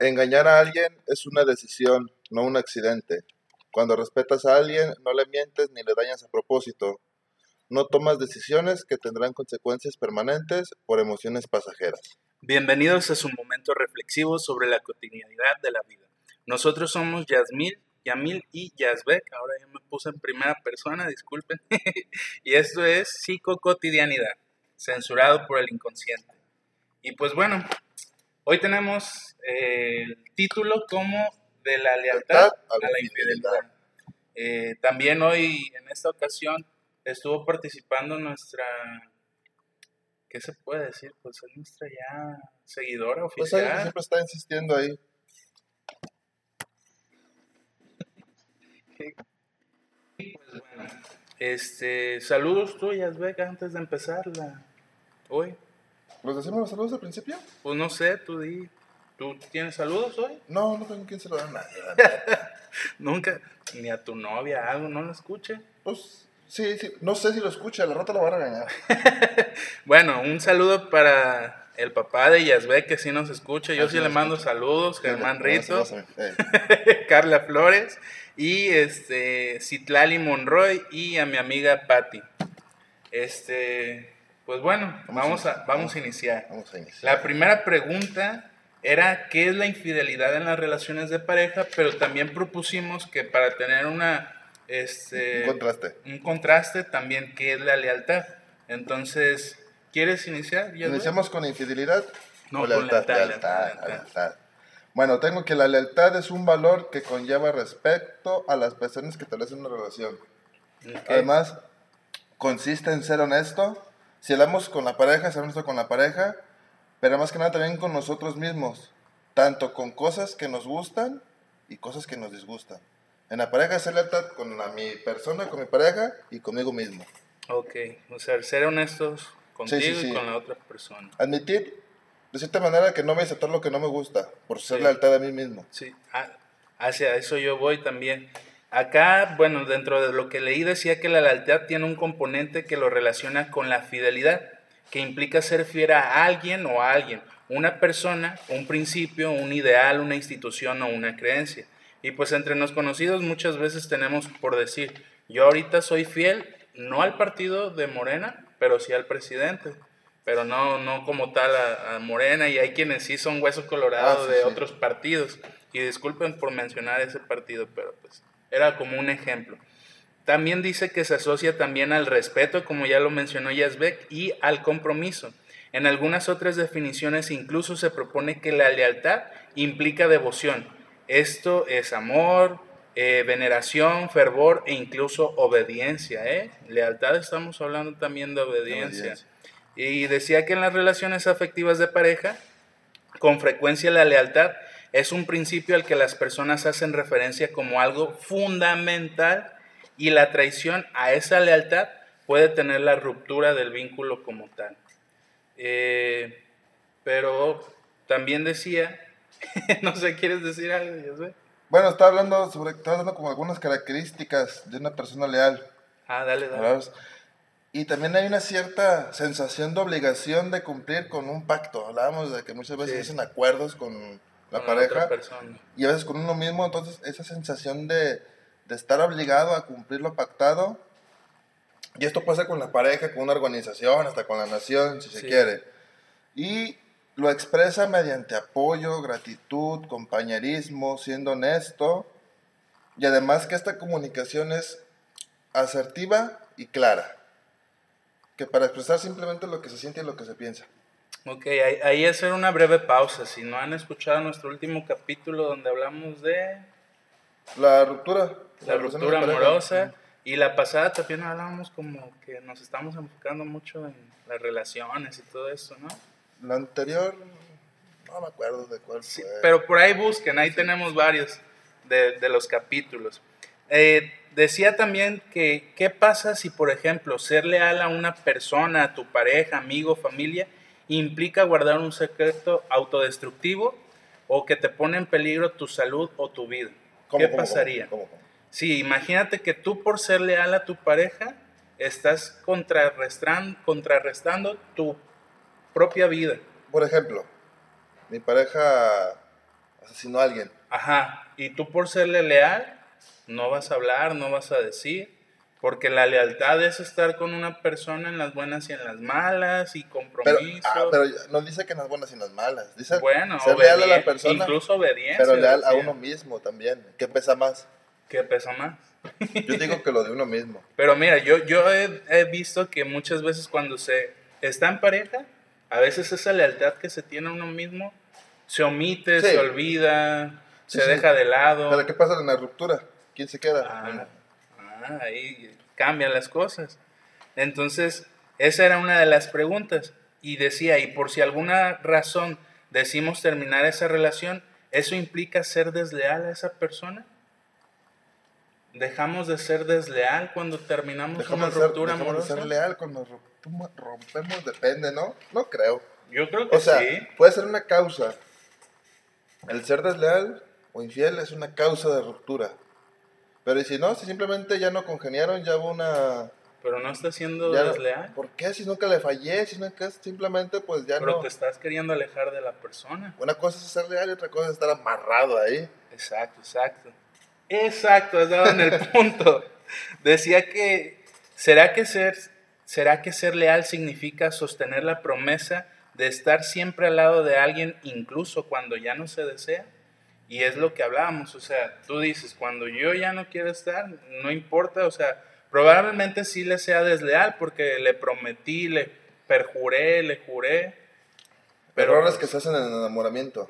Engañar a alguien es una decisión, no un accidente. Cuando respetas a alguien, no le mientes ni le dañas a propósito. No tomas decisiones que tendrán consecuencias permanentes por emociones pasajeras. Bienvenidos a su momento reflexivo sobre la cotidianidad de la vida. Nosotros somos Yasmil, Yamil y Yazbek. Ahora ya me puse en primera persona, disculpen. y esto es psicocotidianidad, censurado por el inconsciente. Y pues bueno, Hoy tenemos eh, el título como de la lealtad a la, infidelidad. Eh, también hoy, en esta ocasión, estuvo participando nuestra, ¿qué se puede decir? Pues es nuestra ya seguidora pues oficial. Pues siempre está insistiendo ahí. pues bueno, este, saludos tuyas, Beca, antes de empezar la, hoy. ¿Los decimos los saludos al principio? Pues no sé, tú di. ¿Tú tienes saludos hoy? No, no tengo quien se lo a nadie. Nunca, ni a tu novia, algo, ¿no lo escuche? Pues sí, sí, no sé si lo escucha, la rata lo va a regañar. bueno, un saludo para el papá de Yasbe, que sí nos escucha. Yo sí, le mando saludos, Germán Rito, Carla Flores y este Citlali Monroy y a mi amiga Patti. Este, pues bueno, vamos, a, vamos, a iniciar. Vamos a iniciar. La primera pregunta era qué es la infidelidad en las relaciones de pareja, pero también propusimos que para tener una este un contraste, un contraste también qué es la lealtad. Entonces, ¿quieres iniciar? Iniciamos con infidelidad. No, con lealtad, lealtad, Bueno, tengo que la lealtad es un valor que conlleva respeto a las personas que establecen una relación. Además, consiste en ser honesto, si hablamos con la pareja, ser honesto con la pareja, pero más que nada también con nosotros mismos, tanto con cosas que nos gustan y cosas que nos disgustan. En la pareja ser lealtad con mi persona, con mi pareja y conmigo mismo. Ok, o sea, ser honestos contigo y con la otra persona. Admitir, de cierta manera, que no voy a aceptar lo que no me gusta, por ser lealtad a mí mismo. Sí, ah, hacia eso yo voy también. Acá, bueno, dentro de lo que leí decía que la lealtad tiene un componente que lo relaciona con la fidelidad, que implica ser fiel a alguien o a alguien, una persona, un principio, un ideal, una institución o una creencia. Y pues entre los conocidos muchas veces tenemos por decir, yo ahorita soy fiel no al partido de Morena, pero sí al presidente, pero no, no como tal a, Morena y hay quienes sí son huesos colorados ah, de otros partidos. Y disculpen por mencionar ese partido, pero pues era como un ejemplo. También dice que se asocia también al respeto, como ya lo mencionó Yazbek, y al compromiso. En algunas otras definiciones incluso se propone que la lealtad implica devoción. Esto es amor, eh, veneración, fervor e incluso obediencia. ¿eh? Lealtad estamos hablando también de obediencia. Y decía que en las relaciones afectivas de pareja, con frecuencia la lealtad es un principio al que las personas hacen referencia como algo fundamental y la traición a esa lealtad puede tener la ruptura del vínculo como tal. Eh, pero también decía, no sé, ¿quieres decir algo? Bueno, está hablando sobre, está hablando como algunas características de una persona leal. Ah, dale, dale. Y también hay una cierta sensación de obligación de cumplir con un pacto. Hablábamos de que muchas veces hacen acuerdos con la pareja y a veces con uno mismo, entonces esa sensación de, de, estar obligado a cumplir lo pactado, y esto pasa con la pareja, con una organización, hasta con la nación, si se quiere, y lo expresa mediante apoyo, gratitud, compañerismo, siendo honesto, y además que esta comunicación es asertiva y clara, que para expresar simplemente lo que se siente y lo que se piensa. Ok, ahí, hacer una breve pausa. Si no han escuchado nuestro último capítulo donde hablamos de... La ruptura. La, ruptura amorosa. Y la pasada también hablábamos como que nos estamos enfocando mucho en las relaciones y todo eso, ¿no? La anterior, no me acuerdo de cuál fue. pero por ahí busquen, ahí tenemos varios de, de los capítulos. Eh, decía también que, ¿qué pasa si, por ejemplo, ser leal a una persona, a tu pareja, amigo, familia, implica guardar un secreto autodestructivo o que te pone en peligro tu salud o tu vida. ¿Qué pasaría? Sí, imagínate que tú por ser leal a tu pareja estás contrarrestando, contrarrestando tu propia vida. Por ejemplo, mi pareja asesinó a alguien. Ajá, y tú por serle leal, no vas a hablar, no vas a decir, porque la lealtad es estar con una persona en las buenas y en las malas y compromiso. Pero, ah, pero no dice que en las buenas y en las malas. Dice bueno, ser leal a la persona. Incluso obediencia. Pero leal a uno mismo también. ¿Qué pesa más? ¿Qué pesa más? Yo digo que lo de uno mismo. Pero mira, yo, yo he, he visto que muchas veces cuando se está en pareja, a veces esa lealtad que se tiene a uno mismo se omite, se olvida, se deja de lado. ¿Pero qué pasa en la ruptura? ¿Quién se queda? Ah, ah, ahí cambian las cosas. Entonces, esa era una de las preguntas. Y decía, y por si alguna razón decimos terminar esa relación, ¿eso implica ser desleal a esa persona? ¿Dejamos de ser desleal cuando terminamos una ruptura amorosa? de ser leal cuando rompemos, depende, ¿no? No creo. Yo creo que o sea, sí. Puede ser una causa. El ser desleal o infiel es una causa de ruptura. Pero si no, si simplemente ya no congeniaron, ya hubo una... Pero no está siendo desleal. ¿Por qué? Si nunca le fallé, si nunca simplemente pues ya no... Pero te estás queriendo alejar de la persona. Una cosa es ser leal y otra cosa es estar amarrado ahí. Exacto, exacto. Exacto, has dado en el punto. Decía que, ¿será que, ser, ¿será que ser leal significa sostener la promesa de estar siempre al lado de alguien incluso cuando ya no se desea? Y es lo que hablábamos, o sea, tú dices, cuando yo ya no quiero estar, no importa, o sea, probablemente sí le sea desleal porque le prometí, le perjuré, le juré. Pero Errores que se hacen en el enamoramiento.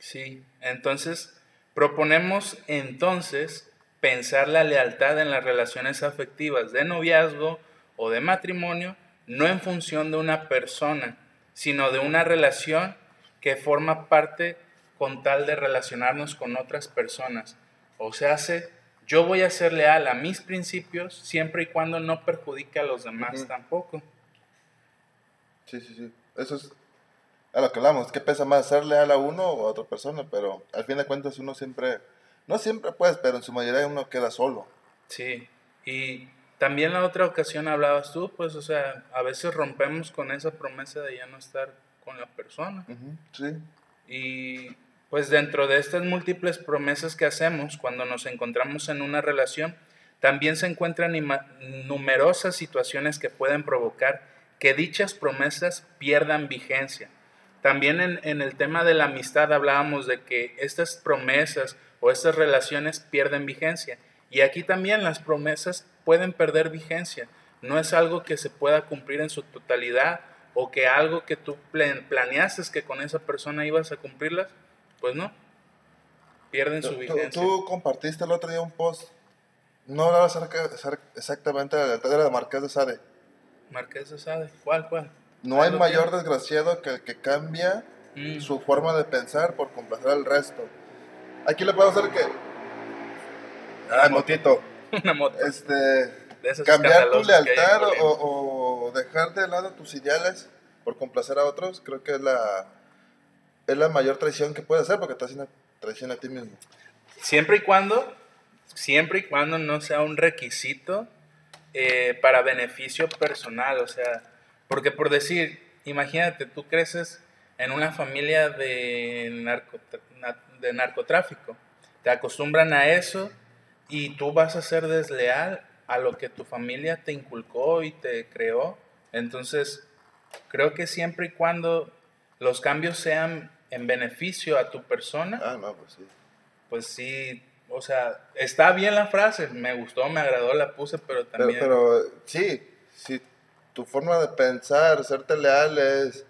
Sí, entonces Proponemos entonces pensar la lealtad en las relaciones afectivas de noviazgo o de matrimonio no en función de una persona, sino de una relación que forma parte con tal de relacionarnos con otras personas. O sea, yo voy a ser leal a mis principios siempre y cuando no perjudique a los demás tampoco. Sí, sí, sí. Eso es a lo que hablamos, ¿qué pesa más, ser leal a uno o a otra persona? Pero al fin de cuentas uno siempre, no siempre pues, pero en su mayoría uno queda solo. Sí, y también la otra ocasión hablabas tú, pues, o sea, a veces rompemos con esa promesa de ya no estar con la persona. sí. Y pues dentro de estas múltiples promesas que hacemos cuando nos encontramos en una relación, también se encuentran numerosas situaciones que pueden provocar que dichas promesas pierdan vigencia también en, el tema de la amistad hablábamos de que estas promesas o estas relaciones pierden vigencia. Y aquí también las promesas pueden perder vigencia. No es algo que se pueda cumplir en su totalidad o que algo que tú planeaste que con esa persona ibas a cumplirlas, pues no. Pierden su vigencia. Tú, compartiste el otro día un post. No hablaba exactamente de la Marqués de Sade. Marqués de Sade, ¿cuál, cuál? No hay mayor desgraciado que el que cambia mm. su forma de pensar por complacer al resto. Aquí le puedo hacer que. Ah, motito. Una moto. Este. cambiar tu lealtad o, dejar de lado tus ideales por complacer a otros, creo que es la, es la mayor traición que puedes hacer porque estás haciendo traición a ti mismo. Siempre y cuando, siempre y cuando no sea un requisito eh, para beneficio personal, o sea, porque por decir, imagínate, tú creces en una familia de, de narcotráfico, te acostumbran a eso y tú vas a ser desleal a lo que tu familia te inculcó y te creó. Entonces, creo que siempre y cuando los cambios sean en beneficio a tu persona, ah, no, pues sí. Pues sí, o sea, está bien la frase, me gustó, me agradó, la puse, pero también... Pero, pero sí, sí, tu forma de pensar, serte leal es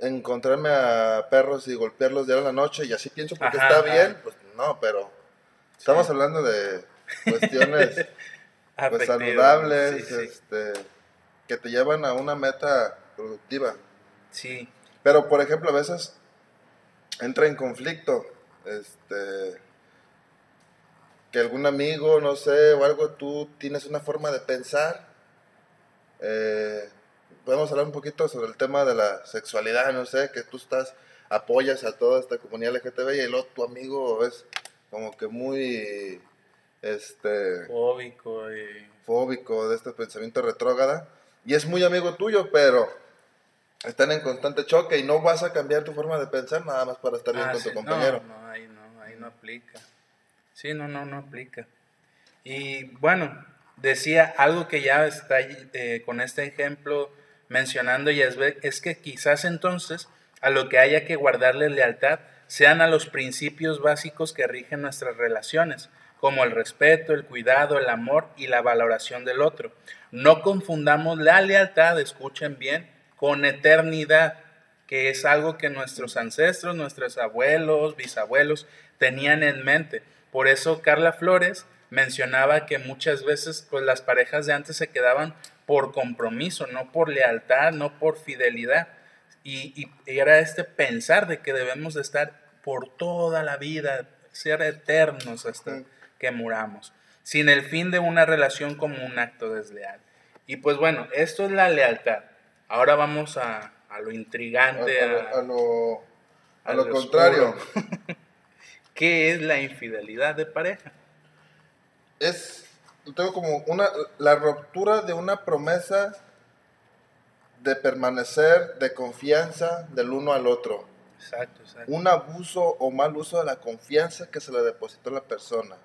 encontrarme a perros y golpearlos de a la noche y así pienso porque está bien, pues no, pero estamos hablando de cuestiones pues, saludables, este, que te llevan a una meta productiva. Sí. Pero por ejemplo, a veces entra en conflicto, este, que algún amigo, no sé, o algo, tú tienes una forma de pensar eh, podemos hablar un poquito sobre el tema de la sexualidad, no sé, que tú estás, apoyas a toda esta comunidad LGTB y luego tu amigo es como que muy, este... Fóbico y... Fóbico de este pensamiento retrógrada. Y es muy amigo tuyo, pero están en constante choque y no vas a cambiar tu forma de pensar nada más para estar bien Ah, con sí, tu compañero. No, no, ahí no, ahí no aplica. Sí, no, no, no aplica. Y bueno, decía algo que ya está eh, con este ejemplo mencionando Yasbek, es que quizás entonces a lo que haya que guardarle lealtad sean a los principios básicos que rigen nuestras relaciones, como el respeto, el cuidado, el amor y la valoración del otro. No confundamos la lealtad, escuchen bien, con eternidad, que es algo que nuestros ancestros, nuestros abuelos, bisabuelos tenían en mente. Por eso Carla Flores mencionaba que muchas veces pues las parejas de antes se quedaban por compromiso, no por lealtad, no por fidelidad. Y, y era este pensar de que debemos de estar por toda la vida, ser eternos hasta que muramos, sin el fin de una relación como un acto desleal. Y pues bueno, esto es la lealtad. Ahora vamos a, a lo intrigante, a lo, a- a lo, a a lo lo contrario. ¿Qué es la infidelidad de pareja? es tengo como una la ruptura de una promesa de permanecer de confianza del uno al otro Exacto, exacto. un abuso o mal uso de la confianza que se le depositó a la persona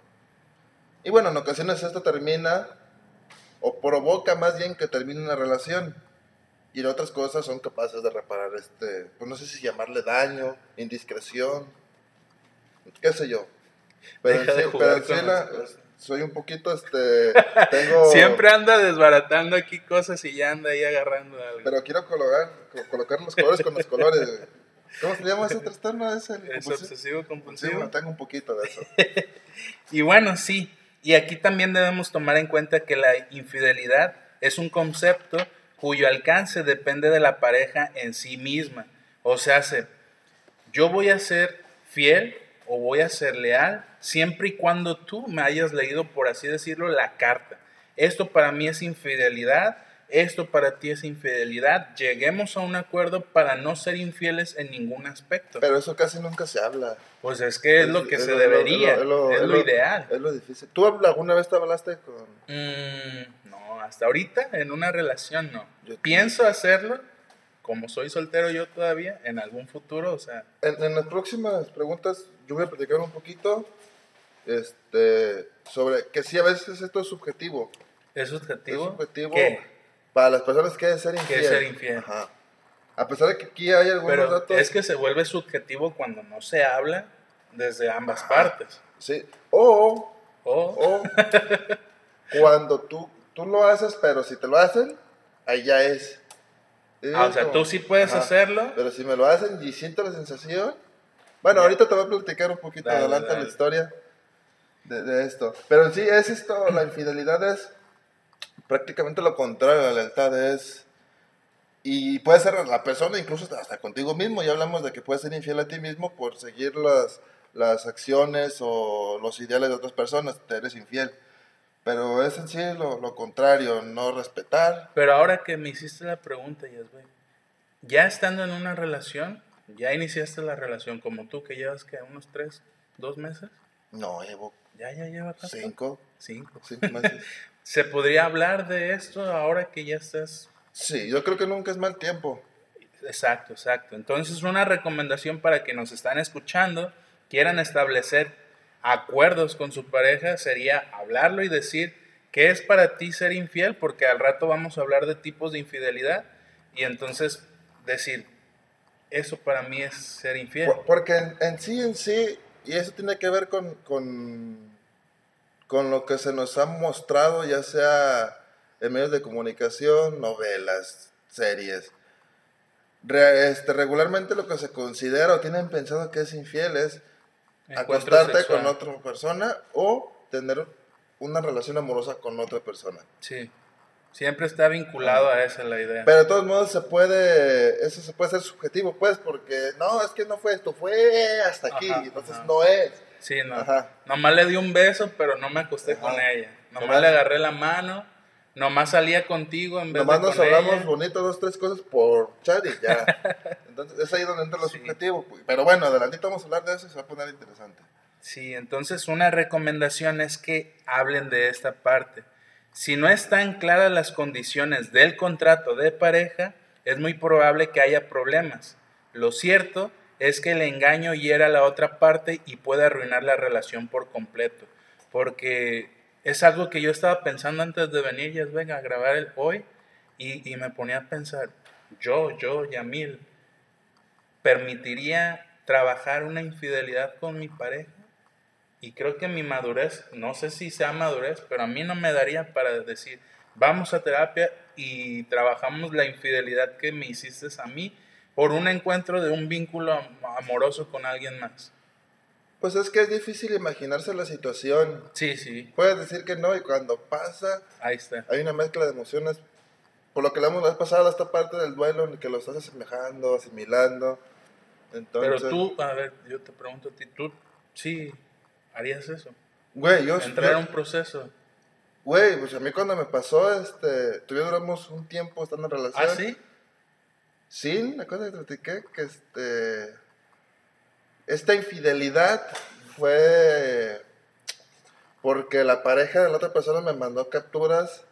y bueno en ocasiones esto termina o provoca más bien que termine una relación y en otras cosas son capaces de reparar este pues no sé si llamarle daño indiscreción qué sé yo pero Deja en de sí- jugar pero en sí la- soy un poquito este tengo Siempre anda desbaratando aquí cosas y ya anda ahí agarrando algo. pero quiero colocar co- colocar los colores con los colores ¿cómo se llama ese trastorno? ¿Es el es compulsivo? obsesivo Sí, compulsivo. tengo un poquito de eso Y bueno, sí. Y aquí también debemos tomar en cuenta que la infidelidad es un concepto cuyo alcance depende de la pareja en sí misma. O sea, se- yo voy a ser fiel o voy a ser leal siempre y cuando tú me hayas leído, por así decirlo, la carta. Esto para mí es infidelidad, esto para ti es infidelidad. Lleguemos a un acuerdo para no ser infieles en ningún aspecto. pero eso casi nunca se habla Pues es que es lo que se lo- debería, es lo- es lo ideal. es lo difícil ¿tú alguna vez te hablaste con Mm, hasta ahorita en una relación no. Yo- Pienso hacerlo, como soy soltero yo todavía, en algún futuro, o sea, En, en las próximas preguntas yo voy a platicar un poquito este, sobre que sí a veces esto es subjetivo. es subjetivo. Es subjetivo ¿Qué? para las personas que es ser infiel. ser infiel. Ajá. A pesar de que aquí hay algunos Pero datos. es que se vuelve subjetivo cuando no se habla desde ambas partes. Sí. O, O, o cuando tú, tú lo haces, pero si te lo hacen, ahí ya es. Es ah, o sea, como- tú sí puedes Ajá. hacerlo. Pero si me lo hacen y siento la sensación. Bueno, ahorita te voy a platicar un poquito Dale, adelante dale. la historia de, de esto. Pero sí es esto, la infidelidad es prácticamente lo contrario a la lealtad. Es. Y puede ser la persona, incluso hasta, hasta contigo mismo. Ya hablamos de que puedes ser infiel a ti mismo por seguir las, las acciones o los ideales de otras personas. Te eres infiel. Pero es en sí lo, lo contrario, no respetar. Pero ahora que me hiciste la pregunta, Yasbe, ya estando en una relación, ya iniciaste la relación como tú, que llevas que unos tres, dos meses, No, llevo ya, ya lleva tanto. cinco, Cinco. cinco meses. ¿Se podría hablar de esto ahora que ya estás? Sí, yo creo que nunca es mal tiempo. Exacto, exacto. Entonces, una recomendación para que nos están escuchando, quieran establecer acuerdos con su pareja, sería hablarlo y decir qué es para ti ser infiel, porque al rato vamos a hablar de tipos de infidelidad, y entonces decir, eso para mí es ser infiel. Por- Porque en, sí, en sí, y eso tiene que ver con, con, con lo que se nos ha mostrado, ya sea en medios de comunicación, novelas, series. Este, regularmente lo que se considera o tienen pensado que es infiel es acostarte sexual. con otra persona o tener una relación amorosa con otra persona. Sí, siempre está vinculado a esa la idea. Pero de todos modos se puede, eso se puede ser subjetivo, pues, porque no, es que no fue esto, fue hasta aquí, Ajá, entonces ajá. no es. Sí, no. Ajá. Nomás le di un beso, pero no me acosté con ella. Nomás- le agarré la mano, nomás salía contigo en vez Nomás de nos con hablamos ella. bonito, dos, tres cosas por chat y ya. Entonces es ahí donde entra lo Sí. subjetivo. pues. Pero bueno, adelantito vamos a hablar de eso y se va a poner interesante. Sí, entonces una recomendación es que hablen de esta parte. Si no están claras las condiciones del contrato de pareja, es muy probable que haya problemas. Lo cierto es que el engaño hiera a la otra parte y puede arruinar la relación por completo. Porque es algo que yo estaba pensando antes de venir, y es venga a grabar el hoy, y, y me ponía a pensar, yo, yo, Yamil, ¿permitiría trabajar una infidelidad con mi pareja? Y creo que mi madurez, no sé si sea madurez, pero a mí no me daría para decir, vamos a terapia y trabajamos la infidelidad que me hiciste a mí por un encuentro de un vínculo amoroso con alguien más. Pues es que es difícil imaginarse la situación. Sí, sí. Puedes decir que no y cuando pasa, Ahí está. hay una mezcla de emociones. Por lo que le hemos pasado esta parte del duelo en que lo estás asemejando, asimilando. Entonces, Pero tú, a ver, yo te pregunto a ti, ¿tú sí harías eso? Güey, yo... Entrar a un proceso. Güey, pues a mí cuando me pasó, este, tú duramos un tiempo estando en relación. ¿Ah, sí? Sí, la cosa que te platiqué, que este, esta infidelidad fue porque la pareja de la otra persona me mandó capturas.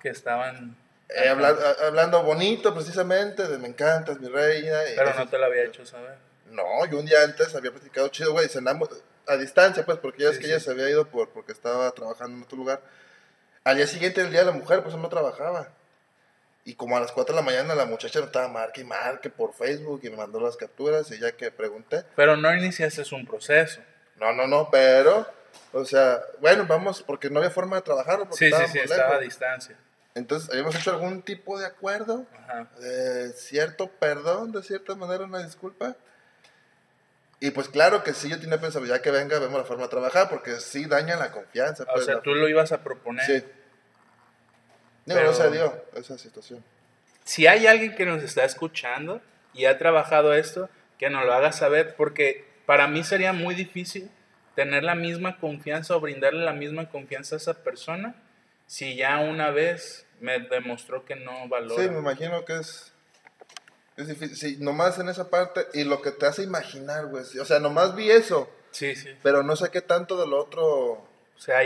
Que estaban... Eh, hablando bonito precisamente, de me encantas, mi reina. Pero no te lo había hecho saber. No, yo un día antes había platicado chido, güey, cenamos a distancia, pues, porque ya es que ella se había ido por, porque estaba trabajando en otro lugar. Al día siguiente, el día de la mujer, pues no trabajaba. Y como a las 4 de la mañana la muchacha no estaba marque y marque por Facebook y me mandó las capturas y ya que pregunté. Pero no iniciaste un proceso. No, no, no, pero, o sea, bueno, vamos, porque no había forma de trabajar. sí, sí, sí, estaba a distancia. Entonces, habíamos hecho algún tipo de acuerdo, Ajá. cierto perdón, de cierta manera, una disculpa. Y pues claro que sí, yo tenía pensado, ya que venga, vemos la forma de trabajar, porque sí daña la confianza. o pues, sea, tú lo ibas a proponer. Sí. No, no se dio esa situación. Si hay alguien que nos está escuchando y ha trabajado esto, que nos lo haga saber, porque para mí sería muy difícil tener la misma confianza o brindarle la misma confianza a esa persona si ya una vez me demostró que no valora. Sí, me imagino que es es difícil, sí, nomás en esa parte y lo que te hace imaginar, güey. O sea, nomás vi eso. Sí, sí. Pero no sé qué tanto del otro.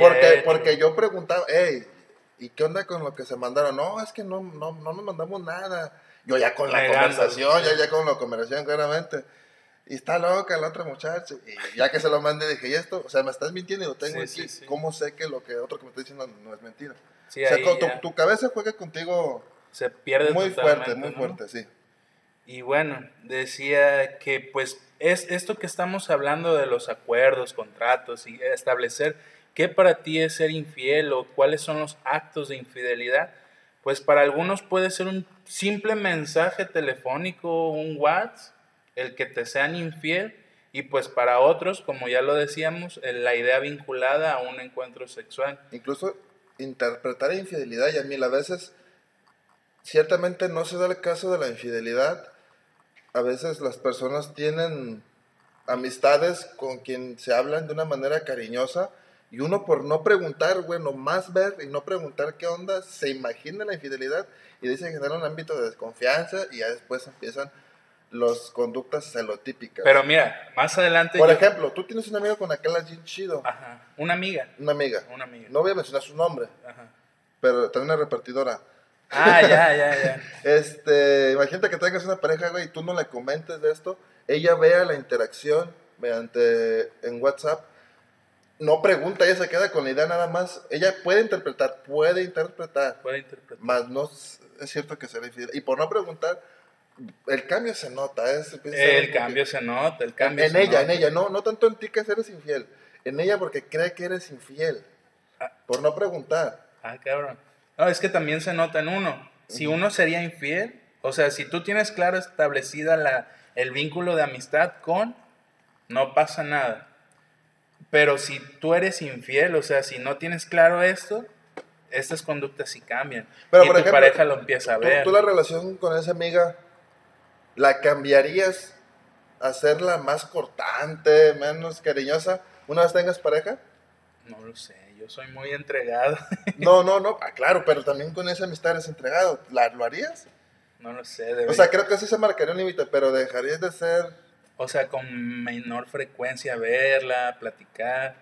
porque, porque yo preguntaba, hey, ¿y qué onda con lo que se mandaron? No, es que no, no, no nos mandamos nada. Yo ya con la conversación, ya, ya con la conversación, claramente. Y está loca la otra muchacha. Y ya que se lo mandé, dije, ¿y esto? O sea, me estás mintiendo y lo tengo aquí. ¿Cómo sé que lo que otro que me está diciendo no es mentira? o sea, tu, tu, cabeza juega contigo. Se pierde Muy fuerte, muy fuerte, sí. Y bueno, decía que pues es esto que estamos hablando de los acuerdos, contratos y establecer qué para ti es ser infiel o cuáles son los actos de infidelidad, pues para algunos puede ser un simple mensaje telefónico, un WhatsApp, el que te sean infiel, y pues para otros, como ya lo decíamos, la idea vinculada a un encuentro sexual. Incluso interpretar infidelidad, y a mí a veces, ciertamente no se da el caso de la infidelidad, a veces las personas tienen amistades con quien se hablan de una manera cariñosa y uno por no preguntar, bueno, más ver y no preguntar qué onda, se imagina la infidelidad y dice que genera un ámbito de desconfianza y ya después empiezan las conductas celotípicas. Pero mira, más adelante... Por ejemplo, tú tienes un amigo con aquel allí chido. Ajá, una amiga. Una amiga. Una amiga. No voy a mencionar su nombre, Ajá. pero también una repartidora. Ah, ya, ya, ya. este, imagínate que tengas una pareja, güey, y tú no le comentes de esto, ella vea la interacción mediante en WhatsApp, no pregunta, ella se queda con la idea nada más, ella puede interpretar, puede interpretar, puede interpretar, más no es cierto que sea infiel, y por no preguntar, el cambio se nota, es, el cambio se nota, el cambio en, ella, en ella, no, no tanto en ti que eres infiel, en ella porque cree que eres infiel, ah. por no preguntar. Ah, cabrón. No, es que también se nota en uno. Si uno sería infiel, o sea, si tú tienes claro establecida la, el vínculo de amistad con, no pasa nada. Pero si tú eres infiel, o sea, si no tienes claro esto, estas conductas sí cambian. Pero y por tu pareja lo empieza a ver. ¿Tú la relación con esa amiga la cambiarías a hacerla más cortante, menos cariñosa, una vez tengas pareja? No lo sé soy muy entregado. No, no, no, ah, claro, pero también con esa amistad eres entregado. ¿Lo harías? No lo sé. O sea, creo que sí se marcaría un límite, pero dejarías de ser... O sea, con menor frecuencia verla, platicar.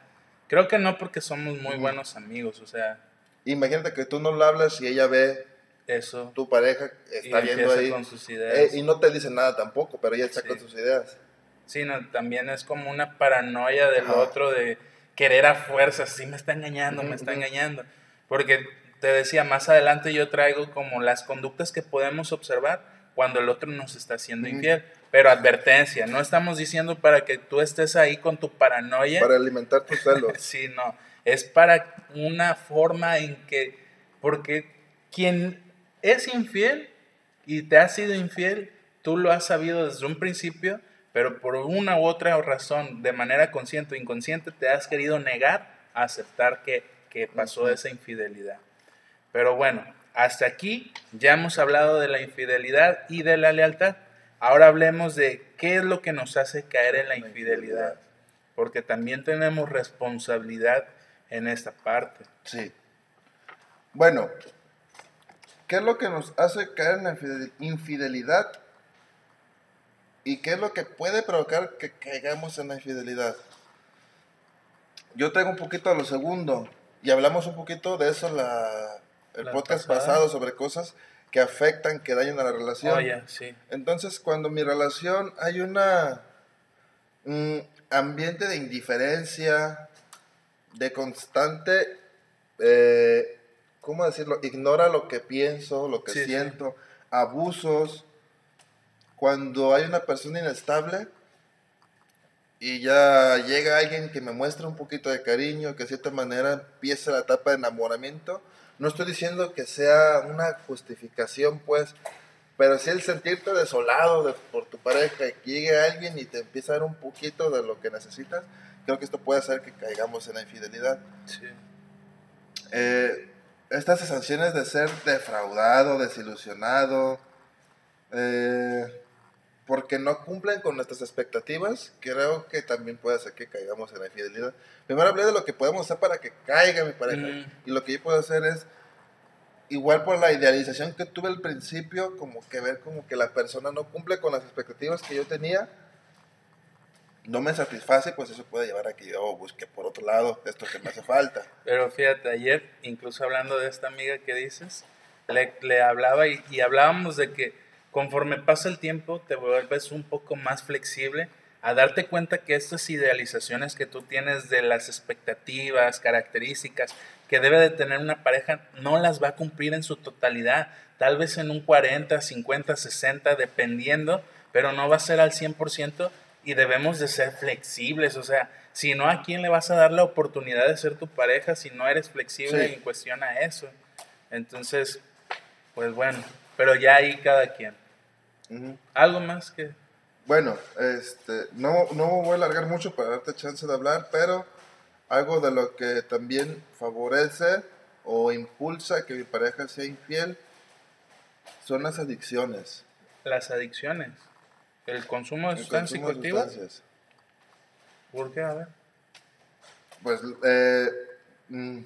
Creo que no porque somos muy buenos amigos, o sea... Imagínate que tú no lo hablas y ella ve eso. Tu pareja está viendo ahí. Con sus ideas. Eh, y no te dice nada tampoco, pero ella está con sus ideas. Sí, no, también es como una paranoia del otro de querer a fuerzas, sí me está engañando, me está engañando. Porque te decía, más adelante yo traigo como las conductas que podemos observar cuando el otro nos está haciendo infiel. Pero advertencia, no estamos diciendo para que tú estés ahí con tu paranoia. Para alimentar tus celos. sí, no. Es para una forma en que, porque quien es infiel y te ha sido infiel, tú lo has sabido desde un principio, pero por una u otra razón, de manera consciente o inconsciente, te has querido negar a aceptar que, que pasó esa infidelidad. Pero bueno, hasta aquí ya hemos hablado de la infidelidad y de la lealtad. Ahora hablemos de qué es lo que nos hace caer en la infidelidad, porque también tenemos responsabilidad en esta parte. Sí. Bueno, ¿qué es lo que nos hace caer en la infidelidad? ¿Y qué es lo que puede provocar que caigamos en la infidelidad? Yo tengo un poquito a lo segundo, y hablamos un poquito de eso la, el podcast pasado sobre cosas que afectan, que dañan a la relación. Oh, sí. Entonces, cuando mi relación hay una un ambiente de indiferencia, de constante, eh, ¿cómo decirlo? Ignora lo que pienso, lo que siento, abusos. Cuando hay una persona inestable y ya llega alguien que me muestra un poquito de cariño, que de cierta manera empieza la etapa de enamoramiento, no estoy diciendo que sea una justificación, pues, pero si el sentirte desolado por tu pareja, que llegue alguien y te empieza a dar un poquito de lo que necesitas, creo que esto puede hacer que caigamos en la infidelidad. Sí. Eh, estas sensaciones de ser defraudado, desilusionado, eh, porque no cumplen con nuestras expectativas, creo que también puede hacer que caigamos en la infidelidad. Primero hablé de lo que podemos hacer para que caiga mi pareja. Y lo que yo puedo hacer es, igual por la idealización que tuve al principio, como que ver como que la persona no cumple con las expectativas que yo tenía, no me satisface, pues eso puede llevar a que yo busque por otro lado esto que me hace falta. Pero fíjate, ayer, incluso hablando de esta amiga que dices, le, le hablaba y, y hablábamos de que conforme pasa el tiempo te vuelves un poco más flexible a darte cuenta que estas idealizaciones que tú tienes de las expectativas, características que debe de tener una pareja, no las va a cumplir en su totalidad, tal vez en un 40, 50, 60, dependiendo, pero no va a ser al 100% y debemos de ser flexibles, o sea, si no, ¿a quién le vas a dar la oportunidad de ser tu pareja si no eres flexible en cuestión a eso? Entonces, pues bueno, pero ya ahí cada quien. ¿Algo más que...? Bueno, este, no, no voy a alargar mucho para darte chance de hablar, pero algo de lo que también favorece o impulsa que mi pareja sea infiel son las adicciones. Las adicciones. El consumo de sustancias. ¿Por qué? A ver. Pues eh, mm,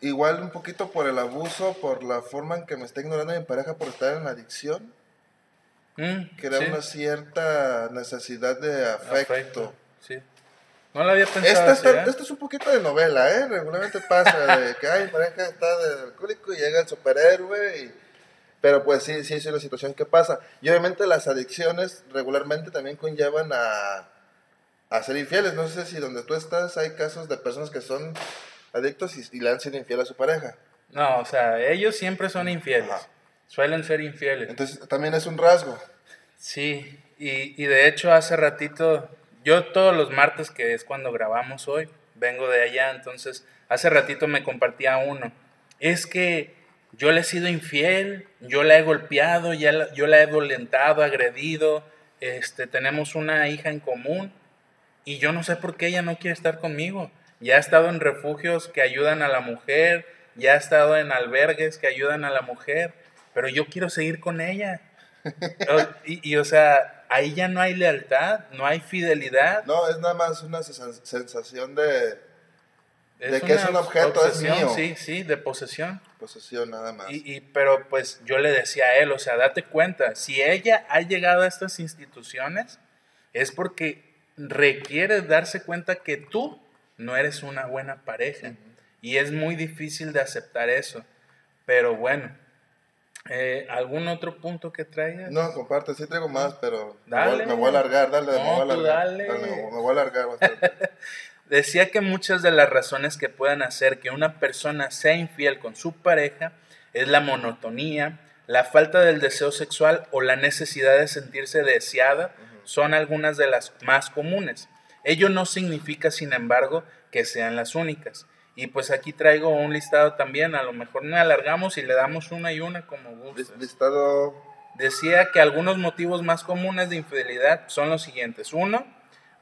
igual un poquito por el abuso, por la forma en que me está ignorando mi pareja por estar en la adicción Mm, que era una cierta necesidad de afecto. Sí. No la había pensado. ¿eh? Esto es un poquito de novela, ¿eh? Regularmente pasa de que, ay, pareja está de alcohólico y llega el superhéroe y... Pero pues sí, sí, es una situación que pasa. Y obviamente las adicciones regularmente también conllevan a, a ser infieles. No sé si donde tú estás hay casos de personas que son adictos y, le han sido infiel a su pareja. No, o sea, ellos siempre son infieles. Suelen ser infieles. Entonces también es un rasgo. Sí, y, y, de hecho hace ratito, yo todos los martes, que es cuando grabamos hoy, vengo de allá, entonces hace ratito me compartía uno. Es que yo le he sido infiel, yo la he golpeado, ya yo la he violentado, agredido, este, tenemos una hija en común y yo no sé por qué ella no quiere estar conmigo. Ya ha estado en refugios que ayudan a la mujer, ya ha estado en albergues que ayudan a la mujer pero yo quiero seguir con ella. y, o sea, ahí ya no hay lealtad, no hay fidelidad. No, es nada más una sensación de, de que es un objeto, es mío. Sí, sí, de posesión. Posesión nada más. Y, y, pero pues yo le decía a él, o sea, date cuenta, si ella ha llegado a estas instituciones, es porque requiere darse cuenta que tú no eres una buena pareja. Y es muy difícil de aceptar eso. Pero bueno, Eh, ¿Algún otro punto que traigas? No, comparte, sí traigo más, pero me, voy, a alargar, dale, me voy a alargar. Dale. me voy a alargar bastante. Decía que muchas de las razones que puedan hacer que una persona sea infiel con su pareja es la monotonía, la falta del deseo sexual o la necesidad de sentirse deseada son algunas de las más comunes. Ello no significa, sin embargo, que sean las únicas. Y pues aquí traigo un listado también, a lo mejor no alargamos y le damos una y una como gustes. Listado. Decía que algunos motivos más comunes de infidelidad son los siguientes. Uno,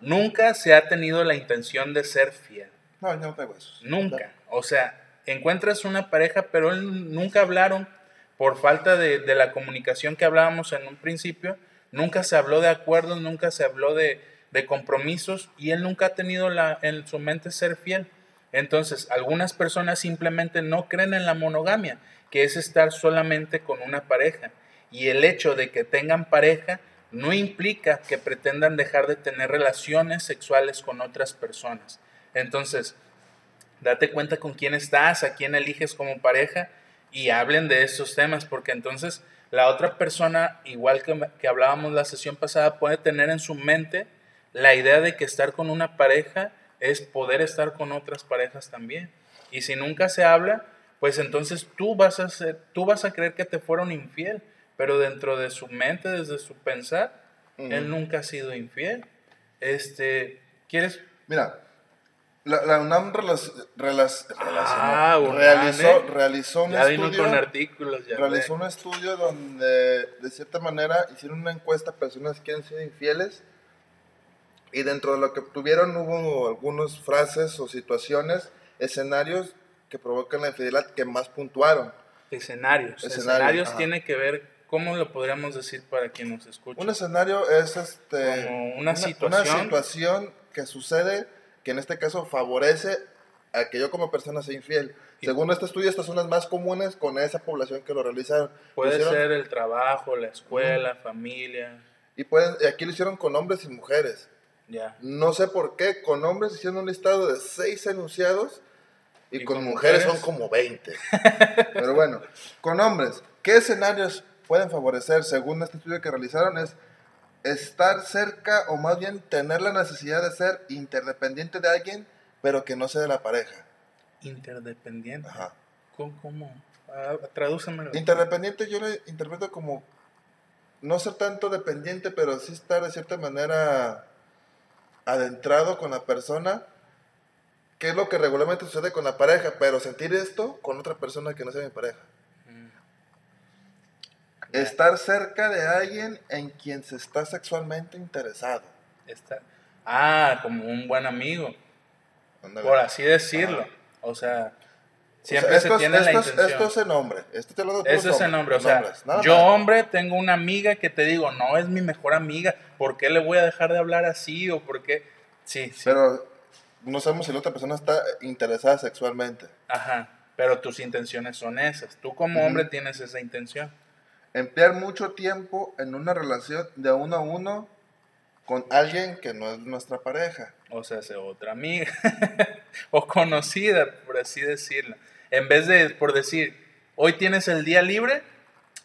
nunca se ha tenido la intención de ser fiel. No, no tengo eso. Nunca. O sea, encuentras una pareja, pero nunca hablaron por falta de, de, la comunicación que hablábamos en un principio. Nunca se habló de acuerdos, nunca se habló de, de compromisos y él nunca ha tenido la, en su mente ser fiel. Entonces, algunas personas simplemente no creen en la monogamia, que es estar solamente con una pareja. Y el hecho de que tengan pareja no implica que pretendan dejar de tener relaciones sexuales con otras personas. Entonces, date cuenta con quién estás, a quién eliges como pareja y hablen de esos temas, porque entonces la otra persona, igual que, que hablábamos la sesión pasada, puede tener en su mente la idea de que estar con una pareja es poder estar con otras parejas también. Y si nunca se habla, pues entonces tú vas a ser, tú vas a creer que te fueron infiel, pero dentro de su mente, desde su pensar, él nunca ha sido infiel. Este, ¿quieres? Mira, la, UNAM ah, realizó, realizó, un estudio. artículos, realizó un estudio donde, de cierta manera, hicieron una encuesta a personas que han sido infieles y dentro de lo que obtuvieron hubo algunas frases o situaciones, escenarios que provocan la infidelidad que más puntuaron. Escenarios. Escenarios, tiene que ver, ¿cómo lo podríamos decir para quien nos escucha? Un escenario es este, Como una, situación. una situación que sucede que en este caso favorece a que yo como persona sea infiel. Según este estudio, estas son las más comunes con esa población que lo realizaron. Puede ser el trabajo, la escuela, familia. Y pueden, aquí lo hicieron con hombres y mujeres. No sé por qué, con hombres hicieron un listado de seis enunciados y, con, mujeres? son como 20. Pero bueno, con hombres, ¿qué escenarios pueden favorecer, según este estudio que realizaron? Es estar cerca o más bien tener la necesidad de ser interdependiente de alguien, pero que no sea de la pareja. Interdependiente. Ajá. ¿Cómo? cómo? Ah, tradúcemelo. Interdependiente yo lo interpreto como no ser tanto dependiente, pero sí estar de cierta manera adentrado con la persona, qué es lo que regularmente sucede con la pareja, pero sentir esto con otra persona que no sea mi pareja. Mm. Estar cerca de alguien en quien se está sexualmente interesado. ah, como un buen amigo. Por así decirlo. O sea, siempre se tiene la intención. Esto es el nombre. Esto te lo Eso es el nombre. O sea, yo, hombre, tengo una amiga que te digo, no es mi mejor amiga. ¿Por qué le voy a dejar de hablar así? O por qué. Sí, sí. Pero no sabemos si la otra persona está interesada sexualmente. Ajá. Pero tus intenciones son esas. Tú, como hombre, tienes esa intención. Emplear mucho tiempo en una relación de uno a uno con alguien que no es nuestra pareja. O sea, sea otra amiga o conocida, por así decirlo. En vez de, por decir, hoy tienes el día libre,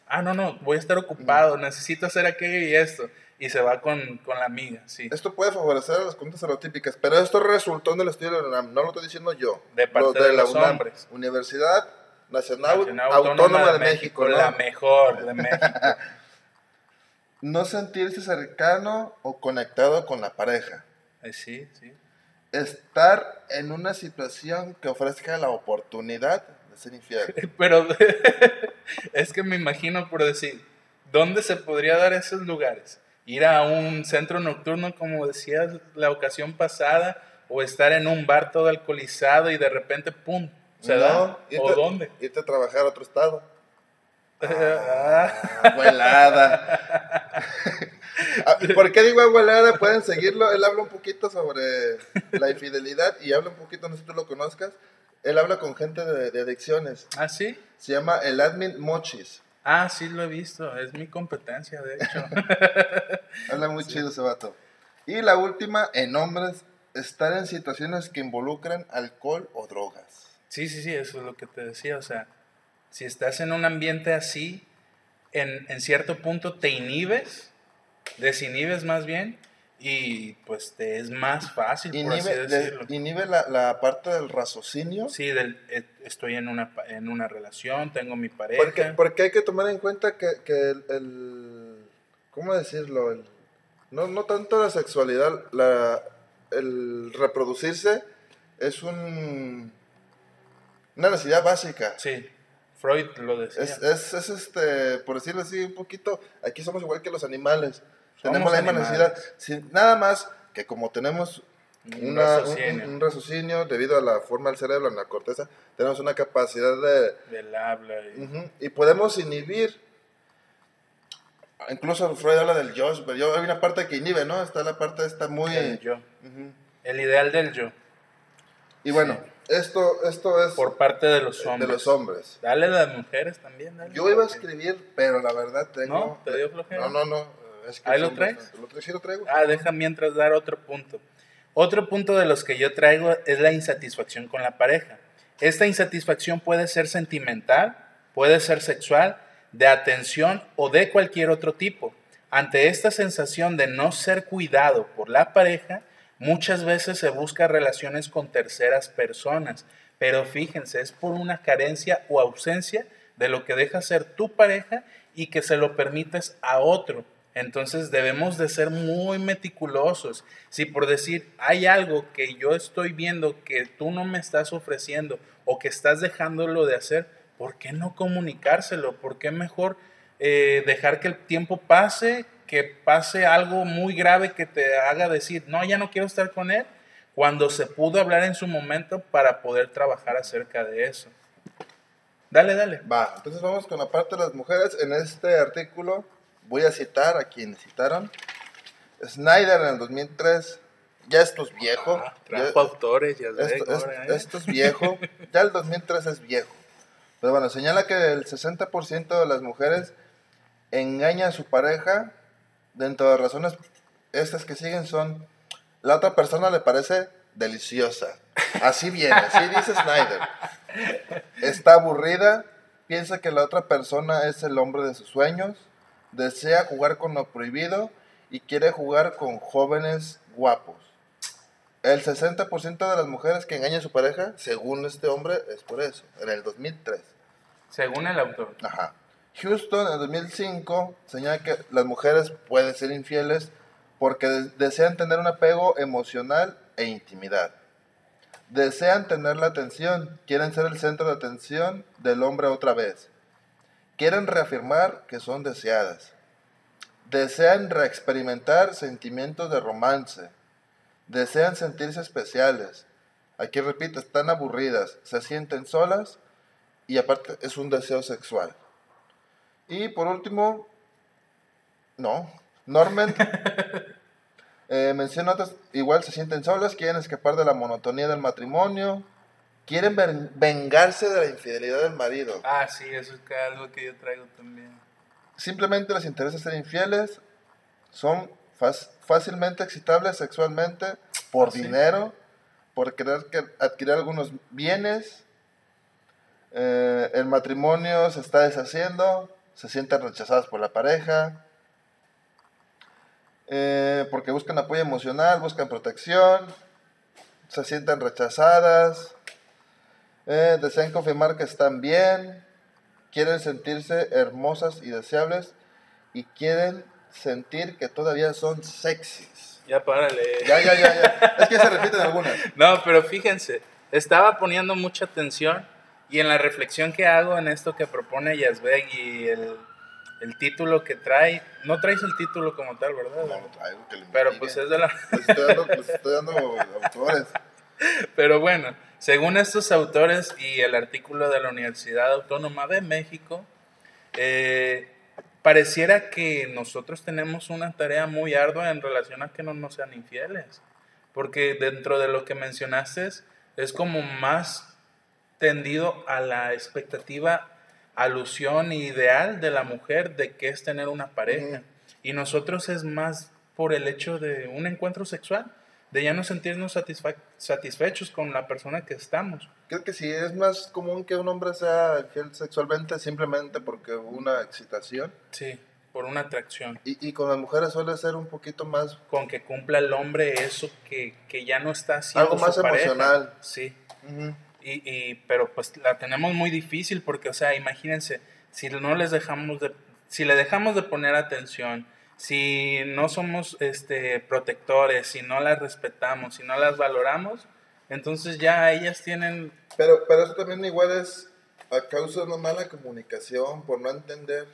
ah, no, no, voy a estar ocupado, necesito hacer aquello y esto. Y se va con, con la amiga, sí. Esto puede favorecer a las conductas estereotípicas, pero esto resultó en el estudio de la UNAM, no lo estoy diciendo yo. De parte de, la los UNAM, hombres. Universidad Nacional, Autónoma, de, México, la mejor de México. no sentirse cercano o conectado con la pareja. Eh, sí, sí. Estar en una situación que ofrezca la oportunidad de ser infiel. Pero es que me imagino por decir, ¿dónde se podría dar esos lugares? Ir a un centro nocturno, como decías la ocasión pasada, o estar en un bar todo alcoholizado y de repente, ¡pum! ¿Se da? ¿O dónde? Irte a trabajar a otro estado. Ah. Ah, ¿Por qué digo abuelada? Pueden seguirlo. Él habla un poquito sobre la infidelidad y habla un poquito, no sé si tú lo conozcas. Él habla con gente de, adicciones. ¿Ah, sí? Se llama el admin Mochis. Ah, sí, lo he visto. Es mi competencia, de hecho. habla muy chido ese vato. Y la última, en hombres, estar en situaciones que involucran alcohol o drogas. Sí, sí, sí, eso es lo que te decía. O sea, si estás en un ambiente así, en, en cierto punto te inhibes, desinhibes más bien, y pues te es más fácil, inhibe, por así decirlo. inhibe la, la, parte del raciocinio. Sí, del, eh, estoy en una, en una relación, tengo mi pareja. Porque, porque hay que tomar en cuenta que, que el, el, ¿Cómo decirlo? El, no, no tanto la sexualidad, la, el reproducirse es un, una necesidad básica. Sí. Freud lo decía. Es, es, es, este, por decirlo así, un poquito, aquí somos igual que los animales tenemos la misma necesidad. nada más que como tenemos un, raciocinio. debido a la forma del cerebro, en la corteza, tenemos una capacidad de... Del habla. Y, podemos inhibir. Incluso Freud habla del yo, pero yo, hay una parte que inhibe, ¿no? Está la parte esta muy... El yo. El ideal del yo. Y bueno, esto, esto es... Por parte de los hombres. De los hombres. Dale a las mujeres también. yo iba a escribir, pero la verdad tengo... ¿No? ¿Te dio flojera? No, no, no ¿Ahí lo traes? Lo, traigo. Ah, deja mientras dar otro punto. Otro punto de los que yo traigo es la insatisfacción con la pareja. Esta insatisfacción puede ser sentimental, puede ser sexual, de atención o de cualquier otro tipo. Ante esta sensación de no ser cuidado por la pareja, muchas veces se busca relaciones con terceras personas, pero fíjense, es por una carencia o ausencia de lo que deja ser tu pareja y que se lo permites a otro. Entonces debemos de ser muy meticulosos. Si por decir hay algo que yo estoy viendo que tú no me estás ofreciendo o que estás dejándolo de hacer, ¿por qué no comunicárselo? ¿Por qué mejor eh, dejar que el tiempo pase, que pase algo muy grave que te haga decir, no, ya no quiero estar con él, cuando se pudo hablar en su momento para poder trabajar acerca de eso? Dale, dale. Va, entonces vamos con la parte de las mujeres. En este artículo voy a citar a quienes citaron. Snyder en el 2003, ya esto es viejo. Ah, autores, ya esto, esto, es viejo, ya el 2003 es viejo. Pero bueno, señala que el 60% de las mujeres engaña a su pareja. Dentro de razones estas que siguen son, la otra persona le parece deliciosa. Así viene, así dice Snyder. Está aburrida, piensa que la otra persona es el hombre de sus sueños, desea jugar con lo prohibido y quiere jugar con jóvenes guapos. El 60% de las mujeres que engañan a su pareja, según este hombre, es por eso, en el 2003. Según el autor. Ajá. Houston en el 2005 señala que las mujeres pueden ser infieles porque desean tener un apego emocional e intimidad. Desean tener la atención, quieren ser el centro de atención del hombre otra vez quieren reafirmar que son deseadas. Desean reexperimentar sentimientos de romance. Desean sentirse especiales. Aquí repito, están aburridas, se sienten solas y aparte es un deseo sexual. Y por último, no, Norman eh, menciona otras, igual se sienten solas, quieren escapar de la monotonía del matrimonio, quieren vengarse de la infidelidad del marido. Ah, sí, eso es algo que yo traigo también. Simplemente les interesa ser infieles, son fácilmente excitables sexualmente por ah, dinero, por querer adquirir algunos bienes. Eh, el matrimonio se está deshaciendo, se sienten rechazadas por la pareja, eh, porque buscan apoyo emocional, buscan protección, se sienten rechazadas, eh, desean confirmar que están bien, quieren sentirse hermosas y deseables y quieren sentir que todavía son sexys. Ya párale. Ya, ya, ya, ya. Es que se repiten algunas. No, pero fíjense, estaba poniendo mucha atención y en la reflexión que hago en esto que propone Yazbek y el, el título que trae, no traes el título como tal, ¿verdad? No, no traigo que Pero pues es de la... Les estoy dando, les estoy dando autores. Pero bueno, según estos autores y el artículo de la Universidad Autónoma de México, eh, pareciera que nosotros tenemos una tarea muy ardua en relación a que no nos sean infieles. Porque dentro de lo que mencionaste es como más tendido a la expectativa, alusión ideal de la mujer de que es tener una pareja. Y nosotros es más por el hecho de un encuentro sexual de ya no sentirnos satisfechos con la persona que estamos. Creo que sí, es más común que un hombre sea fiel sexualmente simplemente porque hubo una excitación. Sí, por una atracción. Y, y, con las mujeres suele ser un poquito más... Con que cumpla el hombre eso que, que ya no está haciendo Algo más emocional. Sí. y, y, pero pues la tenemos muy difícil porque, o sea, imagínense, si no les dejamos de... Si le dejamos de poner atención, si no somos este, protectores, si no las respetamos, si no las valoramos, entonces ya ellas tienen... Pero, pero eso también igual es a causa de una mala comunicación, por no entender,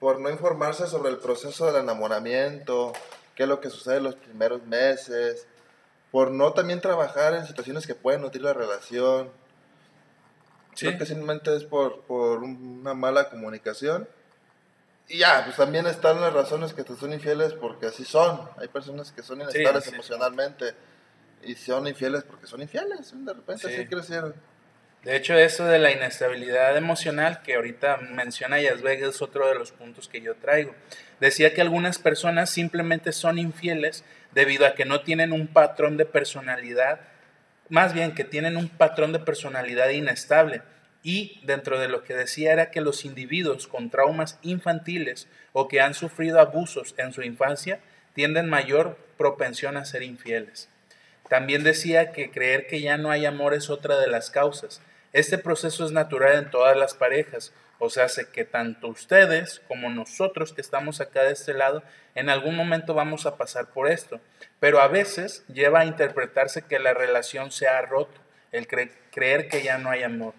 por no informarse sobre el proceso del enamoramiento, qué es lo que sucede en los primeros meses, por no también trabajar en situaciones que pueden nutrir la relación. ¿Sí? Creo que simplemente es por, por una mala comunicación y ya, pues también están las razones que te son infieles porque así son. Hay personas que son inestables emocionalmente y son infieles porque son infieles. De repente así crecieron. De hecho, eso de la inestabilidad emocional que ahorita menciona Yazbek es otro de los puntos que yo traigo. Decía que algunas personas simplemente son infieles debido a que no tienen un patrón de personalidad, más bien que tienen un patrón de personalidad inestable y dentro de lo que decía era que los individuos con traumas infantiles o que han sufrido abusos en su infancia tienden mayor propensión a ser infieles. También decía que creer que ya no hay amor es otra de las causas. Este proceso es natural en todas las parejas, o sea, hace que tanto ustedes como nosotros que estamos acá de este lado, en algún momento vamos a pasar por esto. Pero a veces lleva a interpretarse que la relación se ha roto, el creer que ya no hay amor